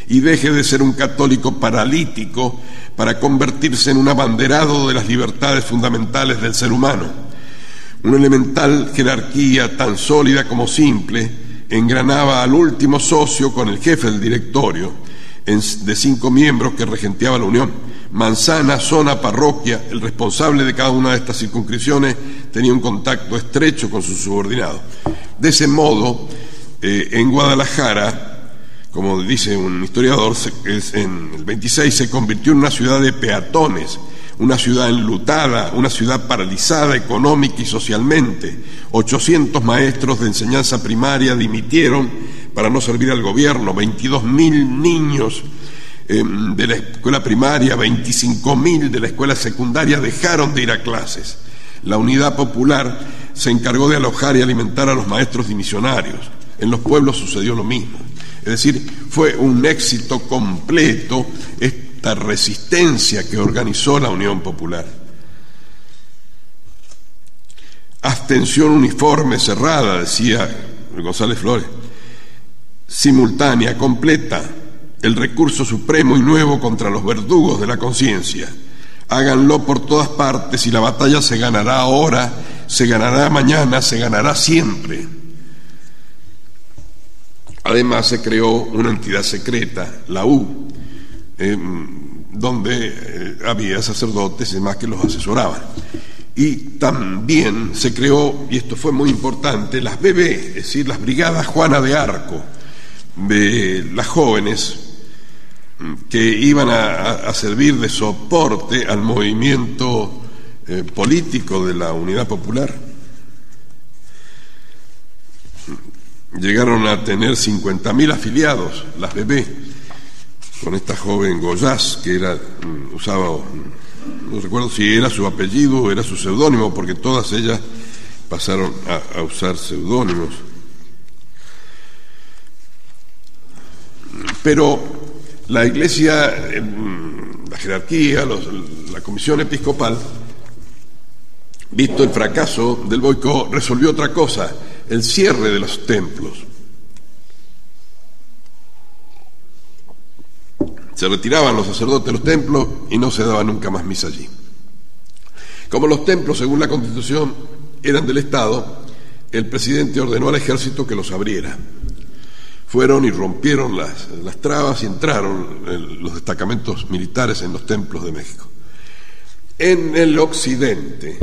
y deje de ser un católico paralítico para convertirse en un abanderado de las libertades fundamentales del ser humano. Una elemental jerarquía tan sólida como simple engranaba al último socio con el jefe del directorio de cinco miembros que regenteaba la Unión. Manzana, zona, parroquia, el responsable de cada una de estas circunscripciones tenía un contacto estrecho con su subordinado. De ese modo, eh, en Guadalajara, como dice un historiador, en el 26 se convirtió en una ciudad de peatones, una ciudad enlutada, una ciudad paralizada económica y socialmente. 800 maestros de enseñanza primaria dimitieron para no servir al gobierno, 22 mil niños em, de la escuela primaria, 25 mil de la escuela secundaria dejaron de ir a clases. La unidad popular se encargó de alojar y alimentar a los maestros dimisionarios. En los pueblos sucedió lo mismo. Es decir, fue un éxito completo esta resistencia que organizó la Unión Popular. Abstención uniforme, cerrada, decía González Flores, simultánea, completa, el recurso supremo y nuevo contra los verdugos de la conciencia. Háganlo por todas partes y la batalla se ganará ahora, se ganará mañana, se ganará siempre. Además se creó una entidad secreta, la U, eh, donde eh, había sacerdotes y demás que los asesoraban. Y también se creó, y esto fue muy importante, las BB, es decir, las Brigadas Juana de Arco, de las jóvenes mm, que iban a, servir de soporte al movimiento eh, político de la Unidad Popular. Llegaron a tener 50.000 afiliados, las bebé, con esta joven Goyás, que era, mm, usaba, mm, no recuerdo si era su apellido o era su seudónimo, porque todas ellas pasaron a, usar seudónimos. Pero la iglesia, mm, la jerarquía, la comisión episcopal, visto el fracaso del boicot, resolvió otra cosa el cierre de los templos. Se retiraban los sacerdotes de los templos y no se daba nunca más misa allí. Como los templos, según la Constitución, eran del Estado, el presidente ordenó al ejército que los abriera. Fueron y rompieron las, las trabas y entraron los destacamentos militares en los templos de México. En el occidente,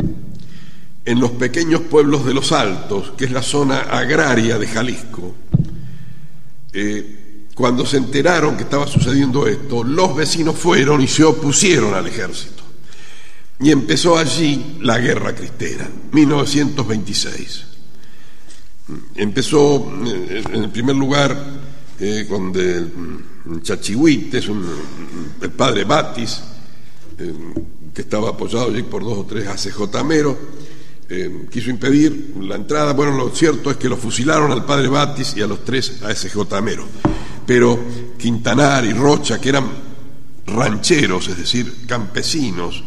en los pequeños pueblos de los Altos, que es la zona agraria de Jalisco, eh, cuando se enteraron que estaba sucediendo esto, los vecinos fueron y se opusieron al ejército. Y empezó allí la guerra cristera, 1926. Empezó eh, en primer lugar eh, con el, Chachihuites, el padre Batis, eh, que estaba apoyado allí por dos o tres ACJ eh, quiso impedir la entrada. Bueno, lo cierto es que lo fusilaron al padre Batis y a los tres ASJ Pero Quintanar y Rocha, que eran rancheros, es decir, campesinos,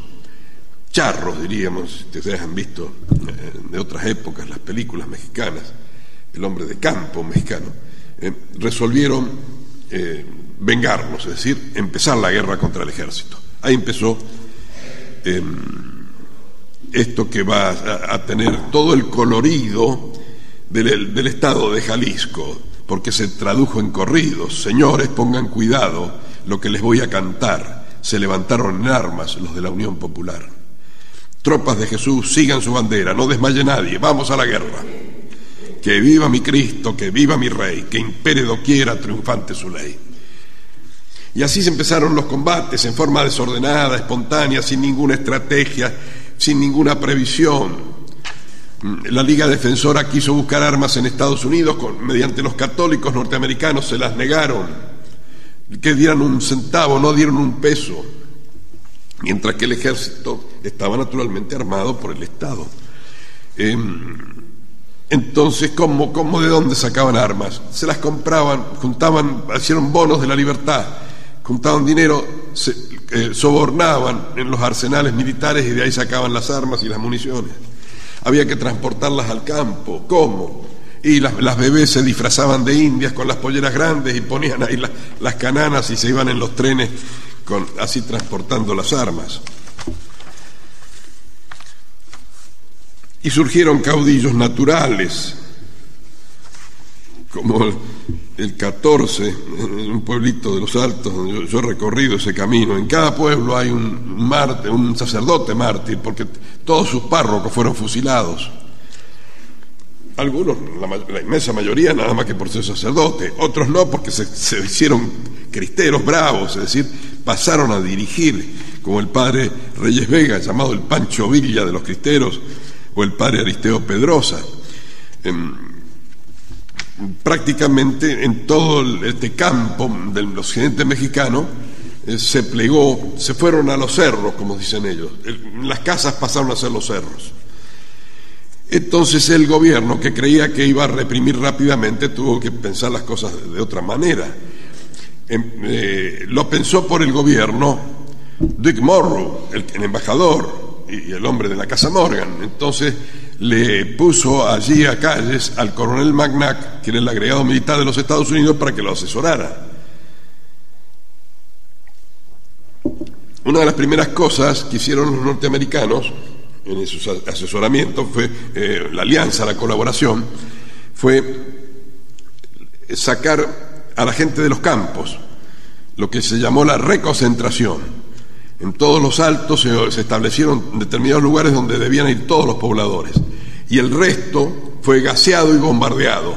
charros diríamos, si ustedes han visto eh, de otras épocas las películas mexicanas, el hombre de campo mexicano, eh, resolvieron vengarnos, es decir, empezar la guerra contra el ejército. Ahí empezó esto que va a, tener todo el colorido del, estado de Jalisco, porque se tradujo en corridos. Señores, pongan cuidado lo que les voy a cantar. Se levantaron en armas los de la Unión Popular. Tropas de Jesús, sigan su bandera, no desmaye nadie, vamos a la guerra. Que viva mi Cristo, que viva mi Rey, que impere doquiera triunfante su ley. Y así se empezaron los combates en forma desordenada, espontánea, sin ninguna estrategia, sin ninguna previsión. La Liga Defensora quiso buscar armas en Estados Unidos mediante los católicos norteamericanos, se las negaron, que dieran un centavo, no dieron un peso, mientras que el ejército estaba naturalmente armado por el Estado. Em, entonces, ¿cómo, ¿cómo de dónde sacaban armas? Se las compraban, juntaban, hicieron bonos de la libertad, juntaban dinero, se, sobornaban en los arsenales militares y de ahí sacaban las armas y las municiones. Había que transportarlas al campo. ¿Cómo? Y las, bebés se disfrazaban de indias con las polleras grandes y ponían ahí las cananas y se iban en los trenes así transportando las armas. Y surgieron caudillos naturales, como 14, en un pueblito de los Altos, donde yo, he recorrido ese camino, en cada pueblo hay un, un sacerdote mártir, porque todos sus párrocos fueron fusilados. Algunos, la, inmensa mayoría, nada más que por ser sacerdote, otros no, porque se, se hicieron cristeros bravos, es decir, pasaron a dirigir, como el padre Reyes Vega, llamado el Pancho Villa de los cristeros, o el padre Aristeo Pedrosa. Em, prácticamente en todo este campo del occidente mexicano eh, se plegó, se fueron a los cerros, como dicen ellos. las casas pasaron a ser los cerros. Entonces el gobierno, que creía que iba a reprimir rápidamente, tuvo que pensar las cosas de, otra manera. Em, eh, lo pensó por el gobierno Dick Morrow, el, el embajador y el hombre de la Casa Morgan. Entonces le puso allí a calles al coronel McNack, que era el agregado militar de los Estados Unidos, para que lo asesorara. Una de las primeras cosas que hicieron los norteamericanos en su asesoramiento fue eh, la alianza, la colaboración, fue sacar a la gente de los campos, lo que se llamó la reconcentración. En todos los altos se, establecieron determinados lugares donde debían ir todos los pobladores y el resto fue gaseado y bombardeado.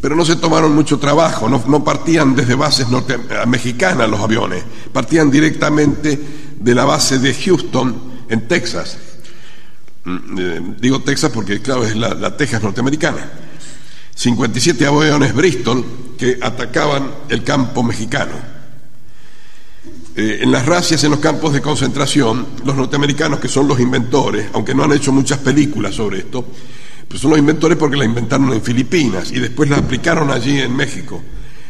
Pero no se tomaron mucho trabajo, no, partían desde bases norte, eh, mexicanas los aviones, partían directamente de la base de Houston, en Texas. Mm, eh, digo Texas porque, claro, es la, la Texas norteamericana. 57 aviones Bristol que atacaban el campo mexicano. Eh, en las racias en los campos de concentración, los norteamericanos, que son los inventores, aunque no han hecho muchas películas sobre esto, pues son los inventores porque la inventaron en Filipinas y después la aplicaron allí en México,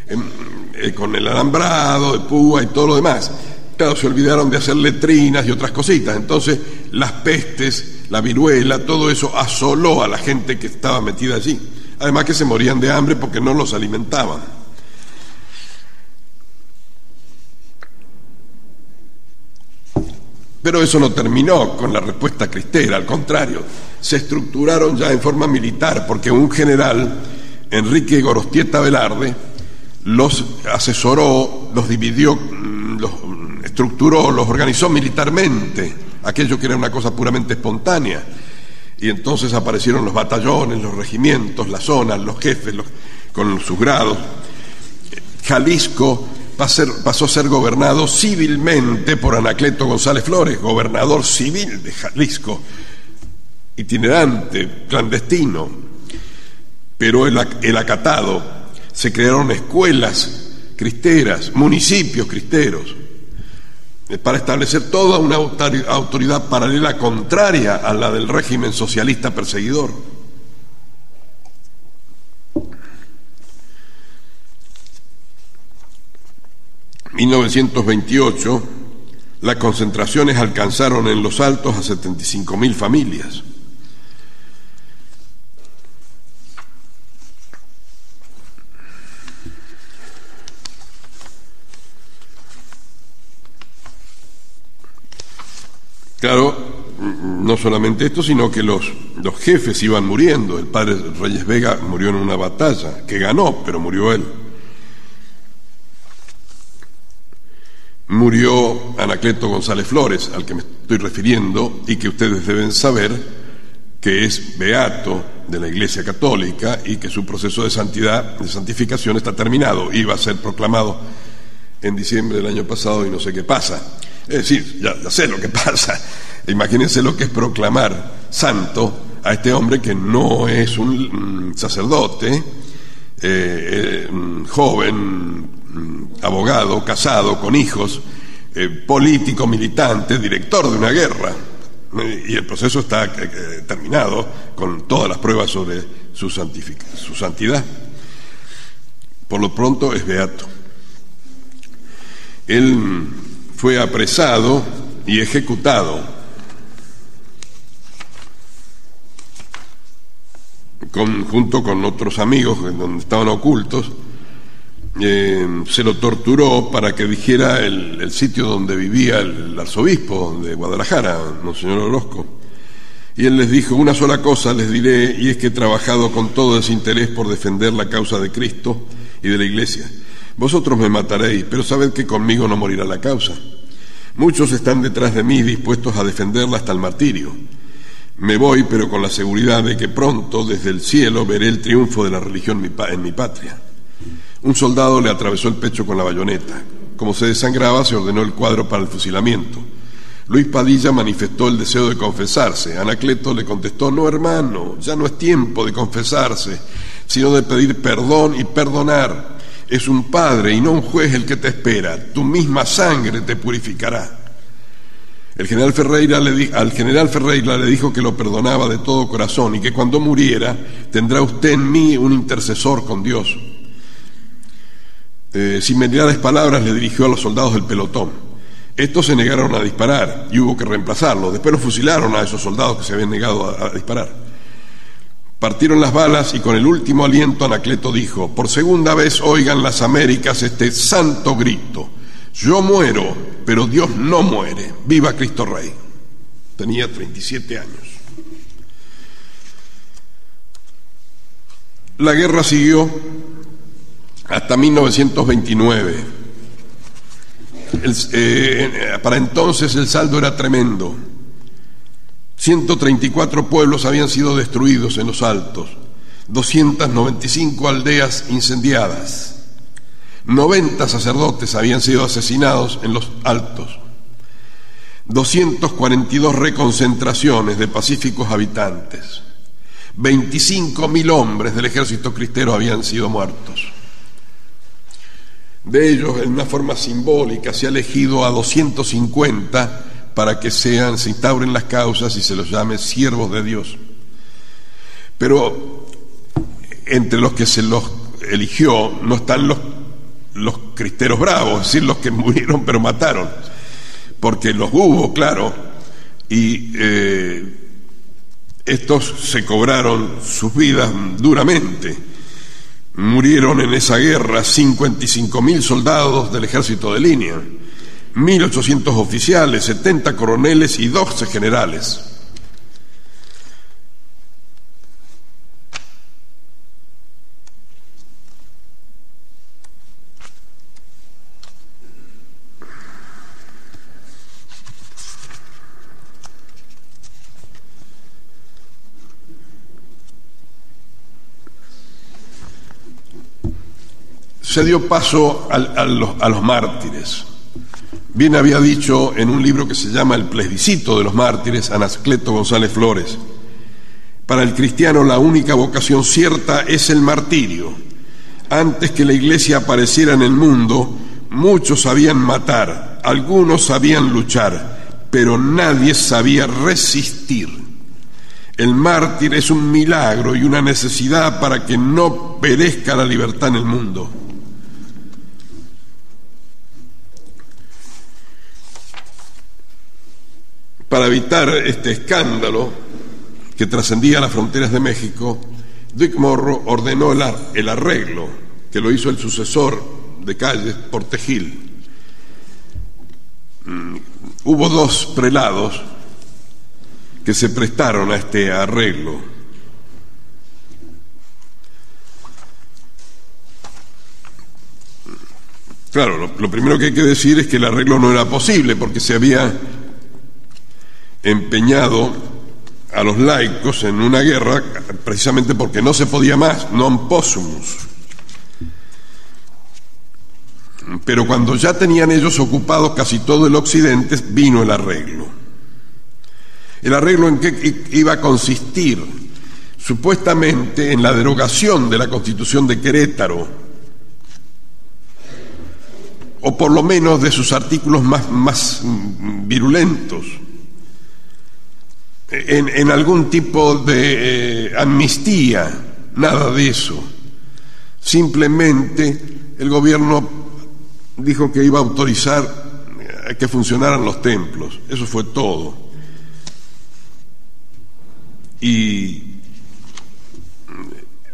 eh, con el alambrado de púa y todo lo demás. Claro, se olvidaron de hacer letrinas y otras cositas. Entonces, las pestes, la viruela, todo eso asoló a la gente que estaba metida allí. Además que se morían de hambre porque no los alimentaban. Pero eso no terminó con la respuesta cristera, al contrario, se estructuraron ya en forma militar, porque un general, Enrique Gorostieta Velarde, los asesoró, los dividió, mm, los estructuró, los organizó militarmente, aquello que era una cosa puramente espontánea. Y entonces aparecieron los batallones, los regimientos, las zonas, los jefes, con sus grados. Jalisco pasó a ser gobernado civilmente por Anacleto González Flores, gobernador civil de Jalisco, itinerante, clandestino, pero el, acatado, se crearon escuelas cristeras, municipios cristeros, eh, para establecer toda una autoridad paralela contraria a la del régimen socialista perseguidor. 1928, las concentraciones alcanzaron en los altos a 75.000 familias. Claro, no solamente esto, sino que los, los jefes iban muriendo. El padre Reyes Vega murió en una batalla, que ganó, pero murió él. Murió Anacleto González Flores, al que me estoy refiriendo, y que ustedes deben saber que es beato de la Iglesia Católica y que su proceso de santidad, de santificación está terminado. Iba a ser proclamado en diciembre del año pasado y no sé qué pasa. Es decir, ya, sé lo que pasa. Imagínense lo que es proclamar santo a este hombre que no es un mm, sacerdote, eh, eh, joven, Mm, abogado, casado, con hijos, eh, político, militante, director de una guerra. Y el proceso está eh, eh, terminado con todas las pruebas sobre su, su santidad. Por lo pronto es beato. Él fue apresado y ejecutado junto con otros amigos donde estaban ocultos eh, se lo torturó para que dijera el, sitio donde vivía el arzobispo de Guadalajara, Monseñor Orozco. Y él les dijo, una sola cosa les diré, y es que he trabajado con todo ese interés por defender la causa de Cristo y de la Iglesia. Vosotros me mataréis, pero sabed que conmigo no morirá la causa. Muchos están detrás de mí dispuestos a defenderla hasta el martirio. Me voy, pero con la seguridad de que pronto desde el cielo veré el triunfo de la religión en mi patria. Un soldado le atravesó el pecho con la bayoneta. Como se desangraba, se ordenó el cuadro para el fusilamiento. Luis Padilla manifestó el deseo de confesarse. Anacleto le contestó, no hermano, ya no es tiempo de confesarse, sino de pedir perdón y perdonar. Es un padre y no un juez el que te espera. Tu misma sangre te purificará. El general Ferreira le al general Ferreira le dijo que lo perdonaba de todo corazón y que cuando muriera tendrá usted en mí un intercesor con Dios. Eh, sin mediadas palabras le dirigió a los soldados del pelotón. Estos se negaron a disparar y hubo que reemplazarlos. Después los fusilaron a esos soldados que se habían negado a, disparar. Partieron las balas y con el último aliento Anacleto dijo, por segunda vez oigan las Américas este santo grito, yo muero, pero Dios no muere, viva Cristo Rey. Tenía 37 años. La guerra siguió hasta 1929. Eh, para entonces el saldo era tremendo. 134 pueblos habían sido destruidos en los altos, 295 aldeas incendiadas, 90 sacerdotes habían sido asesinados en los altos, 242 reconcentraciones de pacíficos habitantes, 25.000 hombres del ejército cristero habían sido muertos. De ellos, en una forma simbólica, se ha elegido a 250 para que sean, se instauren las causas y se los llame siervos de Dios. Pero entre los que se los eligió no están los, los cristeros bravos, es decir, los que murieron pero mataron, porque los hubo, claro, y eh, estos se cobraron sus vidas duramente Murieron en esa guerra 55.000 soldados del ejército de línea, 1.800 oficiales, 70 coroneles y 12 generales. Se dio paso a, los, a los mártires. Bien había dicho en un libro que se llama El plebiscito de los mártires, Anascleto González Flores, para el cristiano la única vocación cierta es el martirio. Antes que la iglesia apareciera en el mundo, muchos sabían matar, algunos sabían luchar, pero nadie sabía resistir. El mártir es un milagro y una necesidad para que no perezca la libertad en el mundo. Para evitar este escándalo que trascendía las fronteras de México, Dick Morro ordenó el arreglo, que lo hizo el sucesor de Calles, Portegil. Mm, hubo dos prelados que se prestaron a este arreglo. Claro, lo, primero que hay que decir es que el arreglo no era posible porque se había empeñado a los laicos en una guerra precisamente porque no se podía más, non possumus. Pero cuando ya tenían ellos ocupado casi todo el occidente, vino el arreglo. El arreglo en qué iba a consistir, supuestamente en la derogación de la constitución de Querétaro, o por lo menos de sus artículos más, más virulentos en, algún tipo de eh, amnistía, nada de eso. Simplemente el gobierno dijo que iba a autorizar que funcionaran los templos, eso fue todo. Y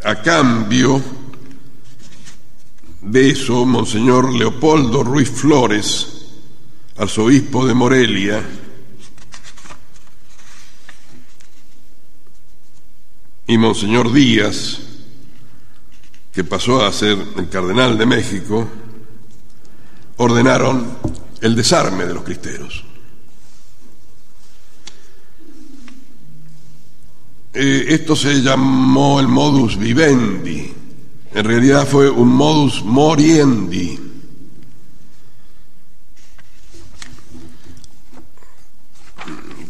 a cambio de eso, Monseñor Leopoldo Ruiz Flores, arzobispo de Morelia, y Monseñor Díaz, que pasó a ser el cardenal de México, ordenaron el desarme de los cristeros. Eh, esto se llamó el modus vivendi, en realidad fue un modus moriendi.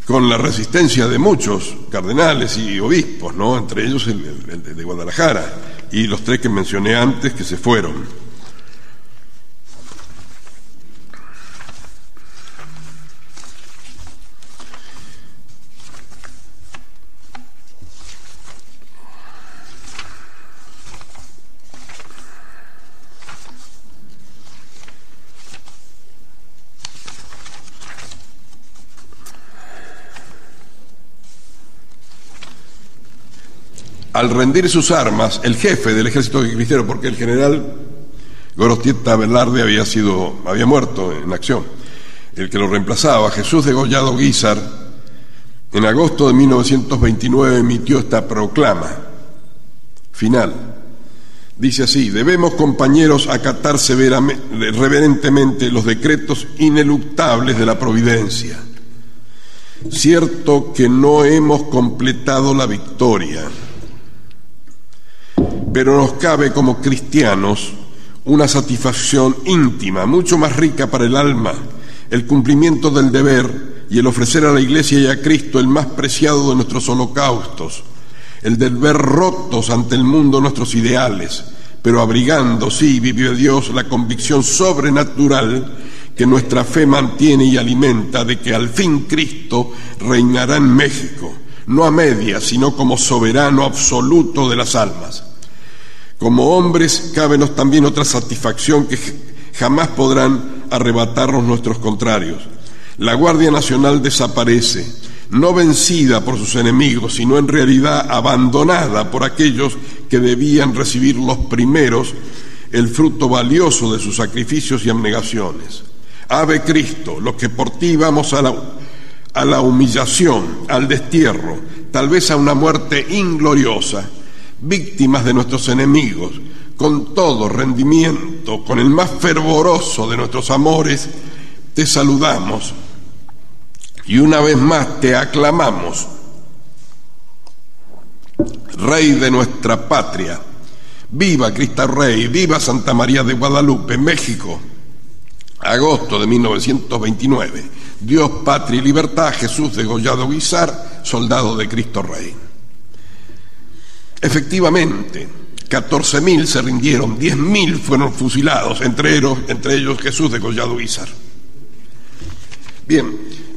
Con la resistencia de muchos cardenales y obispos, ¿no? entre ellos el, de Guadalajara y los tres que mencioné antes que se fueron. Al rendir sus armas, el jefe del ejército cristiano, porque el general Gorostieta Velarde había sido, había muerto en acción, el que lo reemplazaba, Jesús de Gollado Guizar, en agosto de 1929 emitió esta proclama final. Dice así, debemos compañeros acatar reverentemente los decretos ineluctables de la providencia. Cierto que no hemos completado la victoria pero nos cabe como cristianos una satisfacción íntima, mucho más rica para el alma, el cumplimiento del deber y el ofrecer a la Iglesia y a Cristo el más preciado de nuestros holocaustos, el del ver rotos ante el mundo nuestros ideales, pero abrigando, sí, vive Dios, la convicción sobrenatural que nuestra fe mantiene y alimenta de que al fin Cristo reinará en México, no a medias, sino como soberano absoluto de las almas. Como hombres, cábenos también otra satisfacción que jamás podrán arrebatarnos nuestros contrarios. La Guardia Nacional desaparece, no vencida por sus enemigos, sino en realidad abandonada por aquellos que debían recibir los primeros el fruto valioso de sus sacrificios y abnegaciones. Ave Cristo, los que por ti vamos a la, a la humillación, al destierro, tal vez a una muerte ingloriosa, víctimas de nuestros enemigos, con todo rendimiento, con el más fervoroso de nuestros amores, te saludamos y una vez más te aclamamos, Rey de nuestra patria, Viva Cristo Rey, viva Santa María de Guadalupe, México. Agosto de 1929. Dios, patria y libertad, Jesús degollado Guizar, soldado de Cristo Rey. Efectivamente, 14.000 se rindieron, 10.000 fueron fusilados, entre ellos, entre ellos Jesús degollado Guizar. Bien,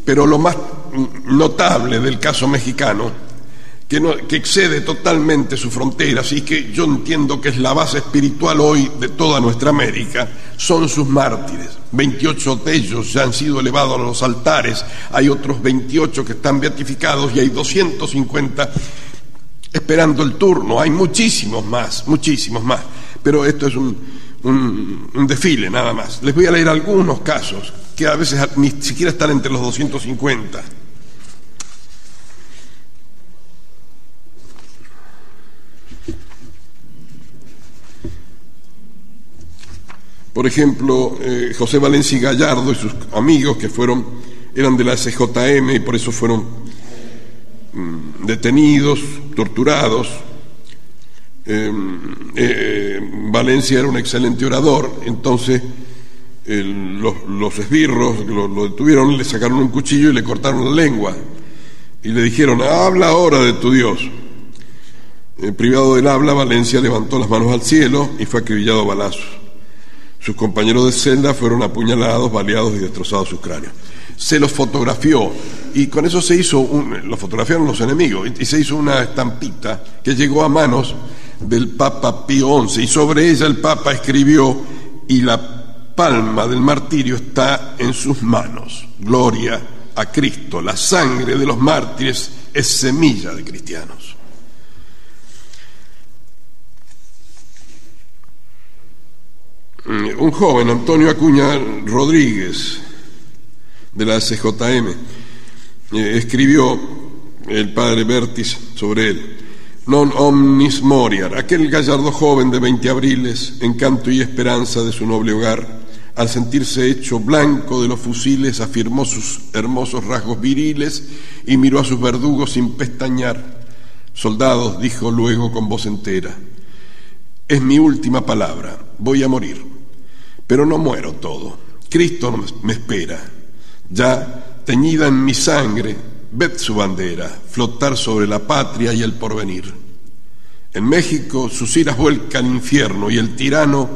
pero lo más notable del caso mexicano, que, que, excede totalmente sus fronteras y que yo entiendo que es la base espiritual hoy de toda nuestra América, son sus mártires. 28 de ellos ya han sido elevados a los altares, hay otros 28 que están beatificados y hay 250 esperando el turno, hay muchísimos más, muchísimos más, pero esto es un, un, desfile nada más. Les voy a leer algunos casos que a veces ni siquiera están entre los 250. Por ejemplo, eh, José Valencia Gallardo y sus amigos que fueron, eran de la SJM y por eso fueron detenidos, torturados. Em, eh, Valencia era un excelente orador, entonces los, esbirros lo, lo, detuvieron, le sacaron un cuchillo y le cortaron la lengua. Y le dijeron, habla ahora de tu Dios. privado del habla, Valencia levantó las manos al cielo y fue acribillado a balazos. Sus compañeros de celda fueron apuñalados, baleados y destrozados sus cráneos. Se los fotografió y con eso se hizo, un, lo fotografiaron los enemigos y se hizo una estampita que llegó a manos del Papa Pío XI y sobre ella el Papa escribió y la palma del martirio está en sus manos. Gloria a Cristo. La sangre de los mártires es semilla de cristianos. Un joven, Antonio Acuña Rodríguez, de la CJM, eh, escribió el padre Bertis sobre él. Non omnis moriar, aquel gallardo joven de veinte abriles, encanto y esperanza de su noble hogar, al sentirse hecho blanco de los fusiles, afirmó sus hermosos rasgos viriles y miró a sus verdugos sin pestañear. Soldados, dijo luego con voz entera, es mi última palabra, voy a morir, pero no muero todo. Cristo me espera. Ya, teñida en mi sangre, ved su bandera, flotar sobre la patria y el porvenir. En México sus iras vuelcan infierno y el tirano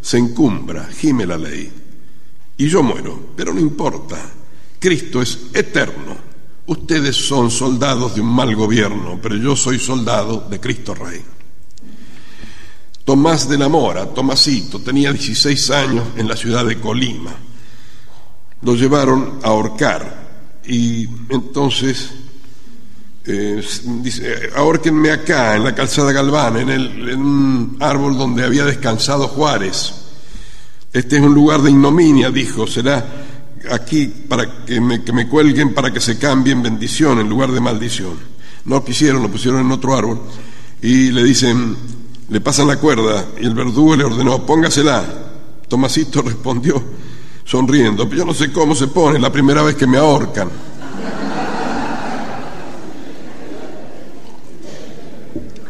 se encumbra, gime la ley. Y yo muero, pero no importa. Cristo es eterno. Ustedes son soldados de un mal gobierno, pero yo soy soldado de Cristo Rey. Tomás de la Mora, Tomasito, tenía 16 años en la ciudad de Colima. Lo llevaron a ahorcar y entonces eh, dice, ahorquenme acá, en la calzada Galván, en, el, en un árbol donde había descansado Juárez. Este es un lugar de ignominia, dijo, será aquí para que me, que me cuelguen para que se cambie en bendición en lugar de maldición. No quisieron, lo pusieron en otro árbol y le dicen, le pasan la cuerda y el verdugo le ordenó, póngasela. Tomasito respondió sonriendo, yo no sé cómo se pone, la primera vez que me ahorcan.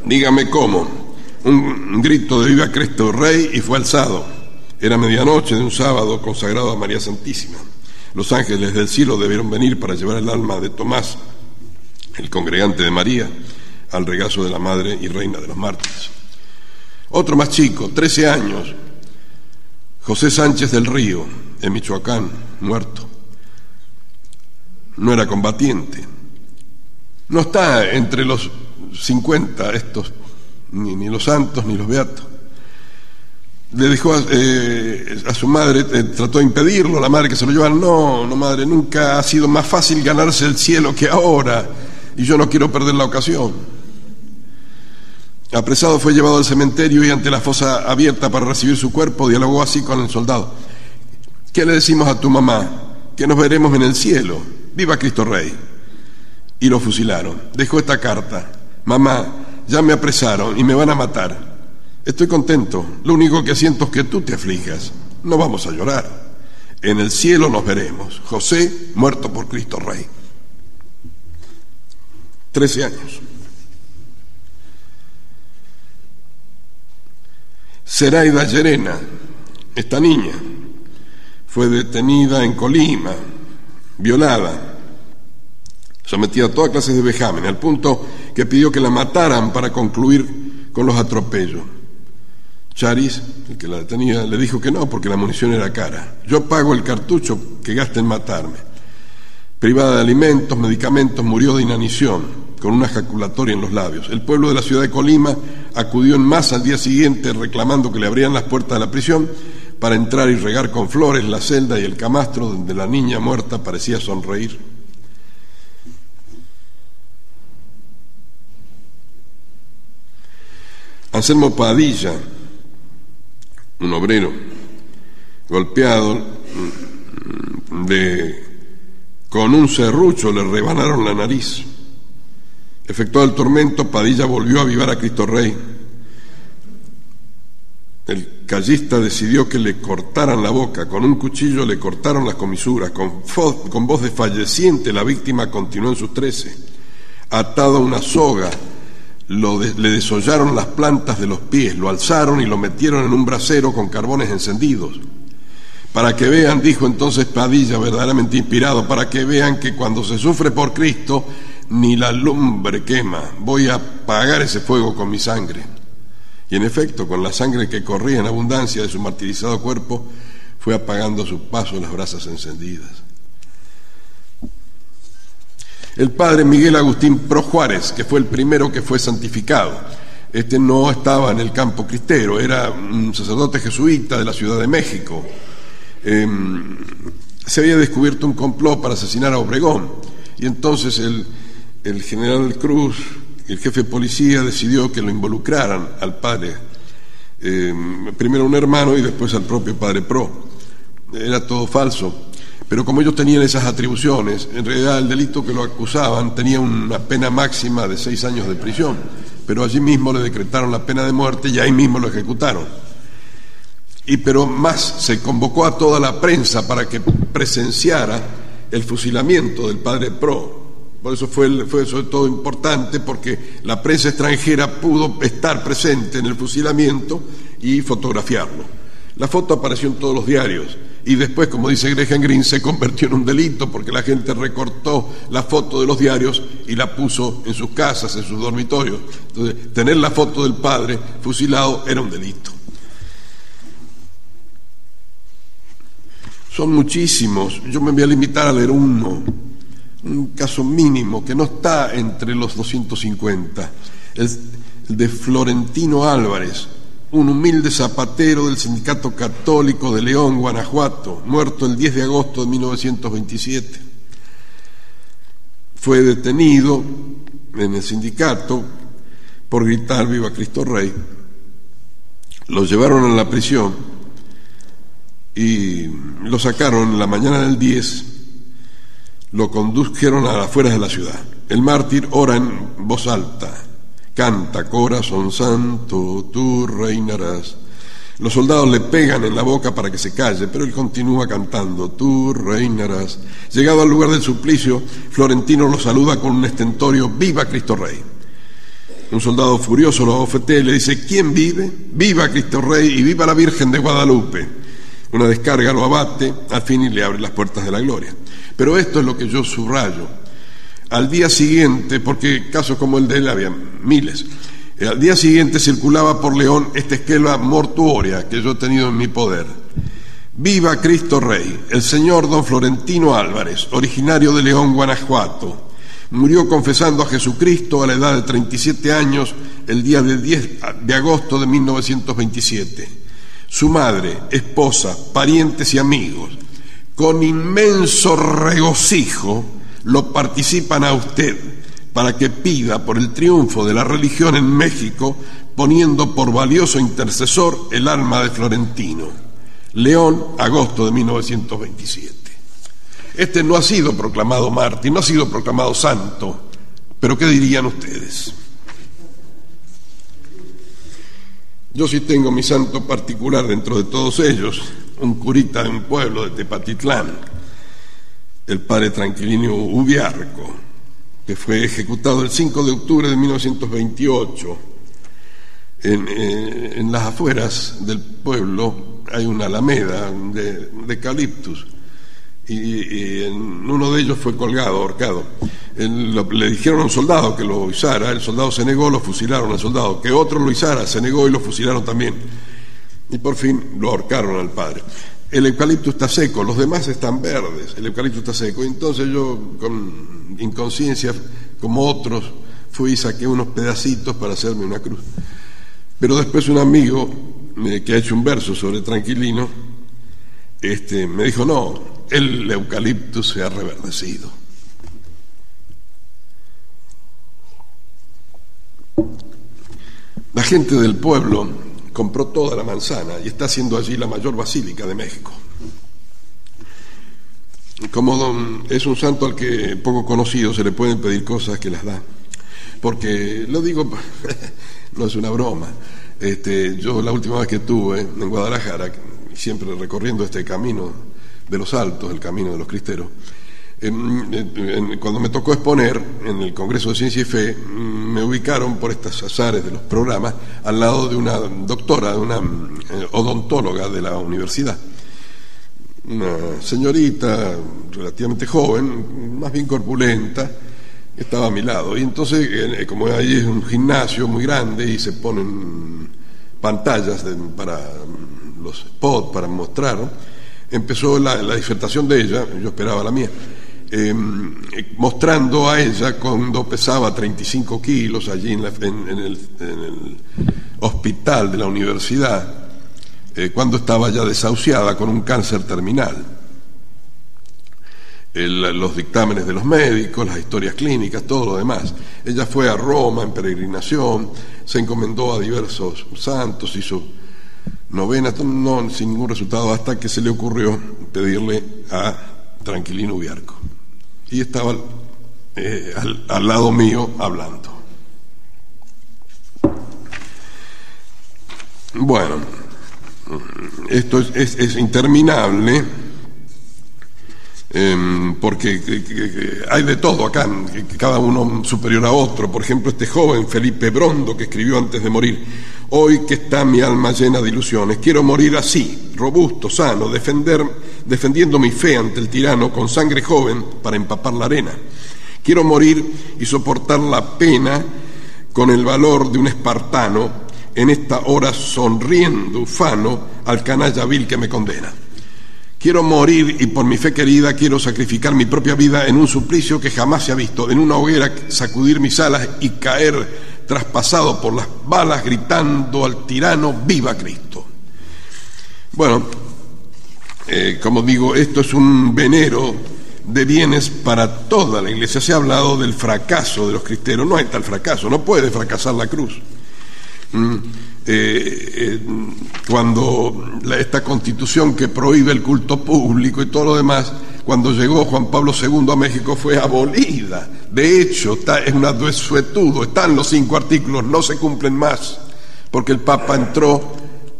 Dígame cómo. Un grito de viva Cristo Rey y fue alzado. Era medianoche de un sábado consagrado a María Santísima. Los ángeles del cielo debieron venir para llevar el alma de Tomás, el congregante de María, al regazo de la Madre y Reina de los Mártires. Otro más chico, 13 años, José Sánchez del Río, en Michoacán, muerto. No era combatiente. No está entre los 50 estos, ni, los santos ni los beatos. Le dijo a, eh, su madre, eh, trató de impedirlo, la madre que se lo llevara, no, no madre, nunca ha sido más fácil ganarse el cielo que ahora, y yo no quiero perder la ocasión. Apresado fue llevado al cementerio y ante la fosa abierta para recibir su cuerpo dialogó así con el soldado. ¿Qué le decimos a tu mamá? Que nos veremos en el cielo. Viva Cristo Rey. Y lo fusilaron. Dejó esta carta mamá, ya me apresaron y me van a matar. Estoy contento, lo único que siento es que tú te aflijas. No vamos a llorar. En el cielo nos veremos. José, muerto por Cristo Rey. Trece años. Seraida Llerena, esta niña, fue detenida en Colima, violada, sometida a toda clase de vejamen, al punto que pidió que la mataran para concluir con los atropellos. Charis, el que la detenía, le dijo que no, porque la munición era cara. Yo pago el cartucho que gasta en matarme. Privada de alimentos, medicamentos, murió de inanición, con una ejaculatoria en los labios. El pueblo de la ciudad de Colima acudió en masa al día siguiente reclamando que le abrían las puertas de la prisión para entrar y regar con flores la celda y el camastro donde la niña muerta parecía sonreír. Anselmo Padilla, un obrero golpeado mm, de, con un serrucho, le rebanaron la nariz. Efectuado el tormento, Padilla volvió a avivar a Cristo Rey. El callista decidió que le cortaran la boca, con un cuchillo le cortaron las comisuras, con, con voz desfalleciente la víctima continuó en sus trece. Atado a una soga, le desollaron las plantas de los pies, lo alzaron y lo metieron en un brasero con carbones encendidos. Para que vean, dijo entonces Padilla, verdaderamente inspirado, para que vean que cuando se sufre por Cristo, ni la lumbre quema, voy a apagar ese fuego con mi sangre. Y en efecto, con la sangre que corría en abundancia de su martirizado cuerpo, fue apagando a su paso las brasas encendidas. El padre Miguel Agustín Pro Juárez, que fue el primero que fue santificado, este no estaba en el campo cristero, era un sacerdote jesuita de la Ciudad de México. Em, se había descubierto un complot para asesinar a Obregón y entonces el, el general Cruz, el jefe de policía, decidió que lo involucraran al padre, eh, primero un hermano y después al propio padre Pro. Era todo falso. Pero como ellos tenían esas atribuciones, en realidad el delito que lo acusaban tenía una pena máxima de seis años de prisión, pero allí mismo le decretaron la pena de muerte y ahí mismo lo ejecutaron. Y pero más se convocó a toda la prensa para que presenciara el fusilamiento del padre Pro, por eso fue, fue sobre todo importante, porque la prensa extranjera pudo estar presente en el fusilamiento y fotografiarlo. La foto apareció en todos los diarios y después, como dice Graham Green, se convirtió en un delito porque la gente recortó la foto de los diarios y la puso en sus casas, en sus dormitorios. Entonces, tener la foto del padre fusilado era un delito. Son muchísimos, yo me voy a limitar a leer uno un caso mínimo que no está entre los 250, el, de Florentino Álvarez, un humilde zapatero del Sindicato Católico de León, Guanajuato, muerto el 10 de agosto de 1927. Fue detenido en el sindicato por gritar Viva Cristo Rey. Lo llevaron a la prisión y lo sacaron la mañana del 10 lo condujeron a las afueras de la ciudad. El mártir ora en voz alta, canta, corazón santo, tú reinarás. Los soldados le pegan en la boca para que se calle, pero él continúa cantando, tú reinarás. Llegado al lugar del suplicio, Florentino lo saluda con un estentorio, viva Cristo Rey. Un soldado furioso lo ofete y le dice, ¿quién vive? Viva Cristo Rey y viva la Virgen de Guadalupe. Una descarga lo abate, al fin y le abre las puertas de la gloria. Pero esto es lo que yo subrayo. Al día siguiente, porque casos como el de él había miles, eh, al día siguiente circulaba por León esta esquela mortuoria que yo he tenido en mi poder. Viva Cristo Rey, el señor don Florentino Álvarez, originario de León, Guanajuato. Murió confesando a Jesucristo a la edad de 37 años el día de 10 de agosto de 1927. Su madre, esposa, parientes y amigos con inmenso regocijo lo participan a usted para que pida por el triunfo de la religión en México, poniendo por valioso intercesor el alma de Florentino. León, agosto de 1927. Este no ha sido proclamado mártir, no ha sido proclamado santo, pero ¿qué dirían ustedes? Yo sí tengo mi santo particular dentro de todos ellos, un curita de un pueblo de Tepatitlán, el padre Tranquilino Ubiarco, que fue ejecutado el 5 de octubre de 1928. En, eh, en las afueras del pueblo hay una alameda de, de eucaliptus y, en uno de ellos fue colgado, ahorcado. le dijeron a un soldado que lo izara, el soldado se negó, lo fusilaron al soldado, que otro lo izara, se negó y lo fusilaron también. Y por fin lo ahorcaron al padre. El eucalipto está seco, los demás están verdes, el eucalipto está seco. Entonces yo, con inconsciencia, como otros, fui y saqué unos pedacitos para hacerme una cruz. Pero después un amigo que ha hecho un verso sobre Tranquilino, este, me dijo, no, el eucalipto se ha reverdecido. La gente del pueblo compró toda la manzana y está haciendo allí la mayor basílica de México. Como es un santo al que poco conocido se le pueden pedir cosas que las da. Porque, lo digo, no es una broma. Este, yo la última vez que estuve en Guadalajara, siempre recorriendo este camino de los altos, el camino de los cristeros, cuando me tocó exponer en el Congreso de Ciencia y Fe, mm, me ubicaron por estas azares de los programas al lado de una doctora, de una eh, odontóloga de la universidad. Una señorita relativamente joven, más bien corpulenta, estaba a mi lado. Y entonces, eh, como ahí es un gimnasio muy grande y se ponen pantallas para los spots para mostrar, empezó la, disertación de ella, yo esperaba la mía, em, mostrando a ella cuando pesaba 35 kilos allí en, el, hospital de la universidad, eh, cuando estaba ya desahuciada con un cáncer terminal. los dictámenes de los médicos, las historias clínicas, todo lo demás. Ella fue a Roma en peregrinación, se encomendó a diversos santos, hizo novena, no, sin ningún resultado, hasta que se le ocurrió pedirle a Tranquilino Ubiarco. Y estaba eh, al, lado mío hablando. Bueno, esto es interminable Em, porque hay de todo acá, cada uno superior a otro. Por ejemplo, este joven Felipe Brondo que escribió antes de morir, hoy que está mi alma llena de ilusiones, quiero morir así, robusto, sano, defendiendo mi fe ante el tirano con sangre joven para empapar la arena. Quiero morir y soportar la pena con el valor de un espartano en esta hora sonriendo, ufano, al canalla vil que me condena. Quiero morir y por mi fe querida quiero sacrificar mi propia vida en un suplicio que jamás se ha visto, en una hoguera sacudir mis alas y caer traspasado por las balas gritando al tirano, viva Cristo. Bueno, eh, como digo, esto es un venero de bienes para toda la iglesia. Se ha hablado del fracaso de los cristeros. No hay tal fracaso, no puede fracasar la cruz. Mm, eh, eh, cuando esta constitución que prohíbe el culto público y todo lo demás, cuando llegó Juan Pablo II a México fue abolida. De hecho, está, es una desuetudo, están los cinco artículos, no se cumplen más, porque el Papa entró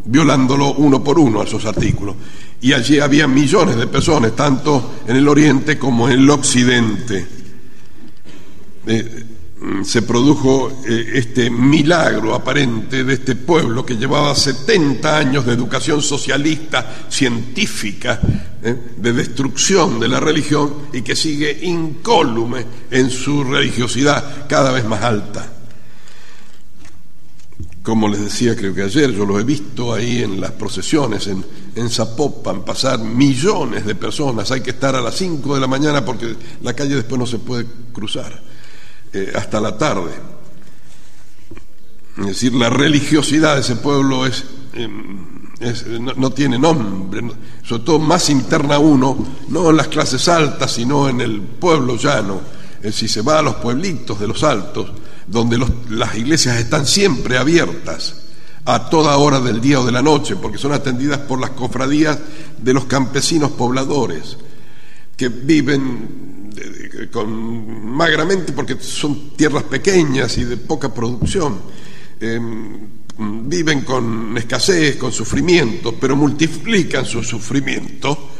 violándolo uno por uno a esos artículos. Y allí había millones de personas, tanto en el Oriente como en el Occidente. Eh, se produjo eh, este milagro aparente de este pueblo que llevaba 70 años de educación socialista, científica, eh, de destrucción de la religión y que sigue incólume en su religiosidad cada vez más alta. Como les decía, creo que ayer yo lo he visto ahí en las procesiones en, en Zapopan, pasar millones de personas. Hay que estar a las 5 de la mañana porque la calle después no se puede cruzar eh, hasta la tarde. Es decir, la religiosidad de ese pueblo es, em, no, tiene nombre, sobre todo más interna uno, no en las clases altas, sino en el pueblo llano. si se va a los pueblitos de los altos, donde las iglesias están siempre abiertas a toda hora del día o de la noche, porque son atendidas por las cofradías de los campesinos pobladores, que viven con, magramente porque son tierras pequeñas y de poca producción. Em, viven con escasez, con sufrimiento, pero multiplican su sufrimiento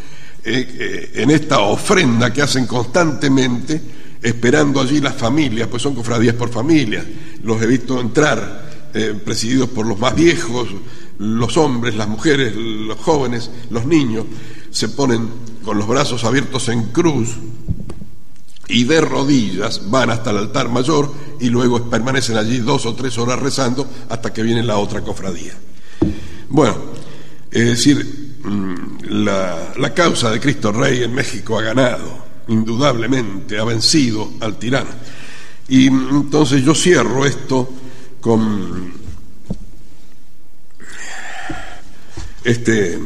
eh, eh, en esta ofrenda que hacen constantemente, esperando allí las familias, pues son cofradías por familias. Los he visto entrar eh, presididos por los más viejos, los hombres, las mujeres, los jóvenes, los niños, se ponen con los brazos abiertos en cruz y de rodillas van hasta el altar mayor y luego permanecen allí dos o tres horas rezando hasta que viene la otra cofradía. Bueno, es decir, mm, la, la causa de Cristo Rey en México ha ganado, indudablemente, ha vencido al tirano. Y entonces yo cierro esto con este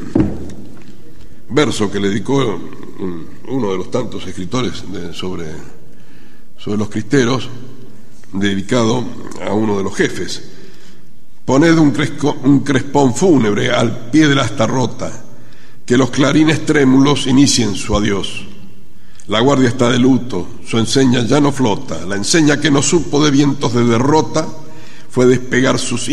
verso que le dedicó uno de los tantos escritores sobre, sobre los cristeros, dedicado a uno de los jefes. Poned un, un crespón fúnebre al pie de la rota, que los clarines trémulos inicien su adiós. La guardia está de luto, su enseña ya no flota, la enseña que no supo de vientos de derrota fue despegar sus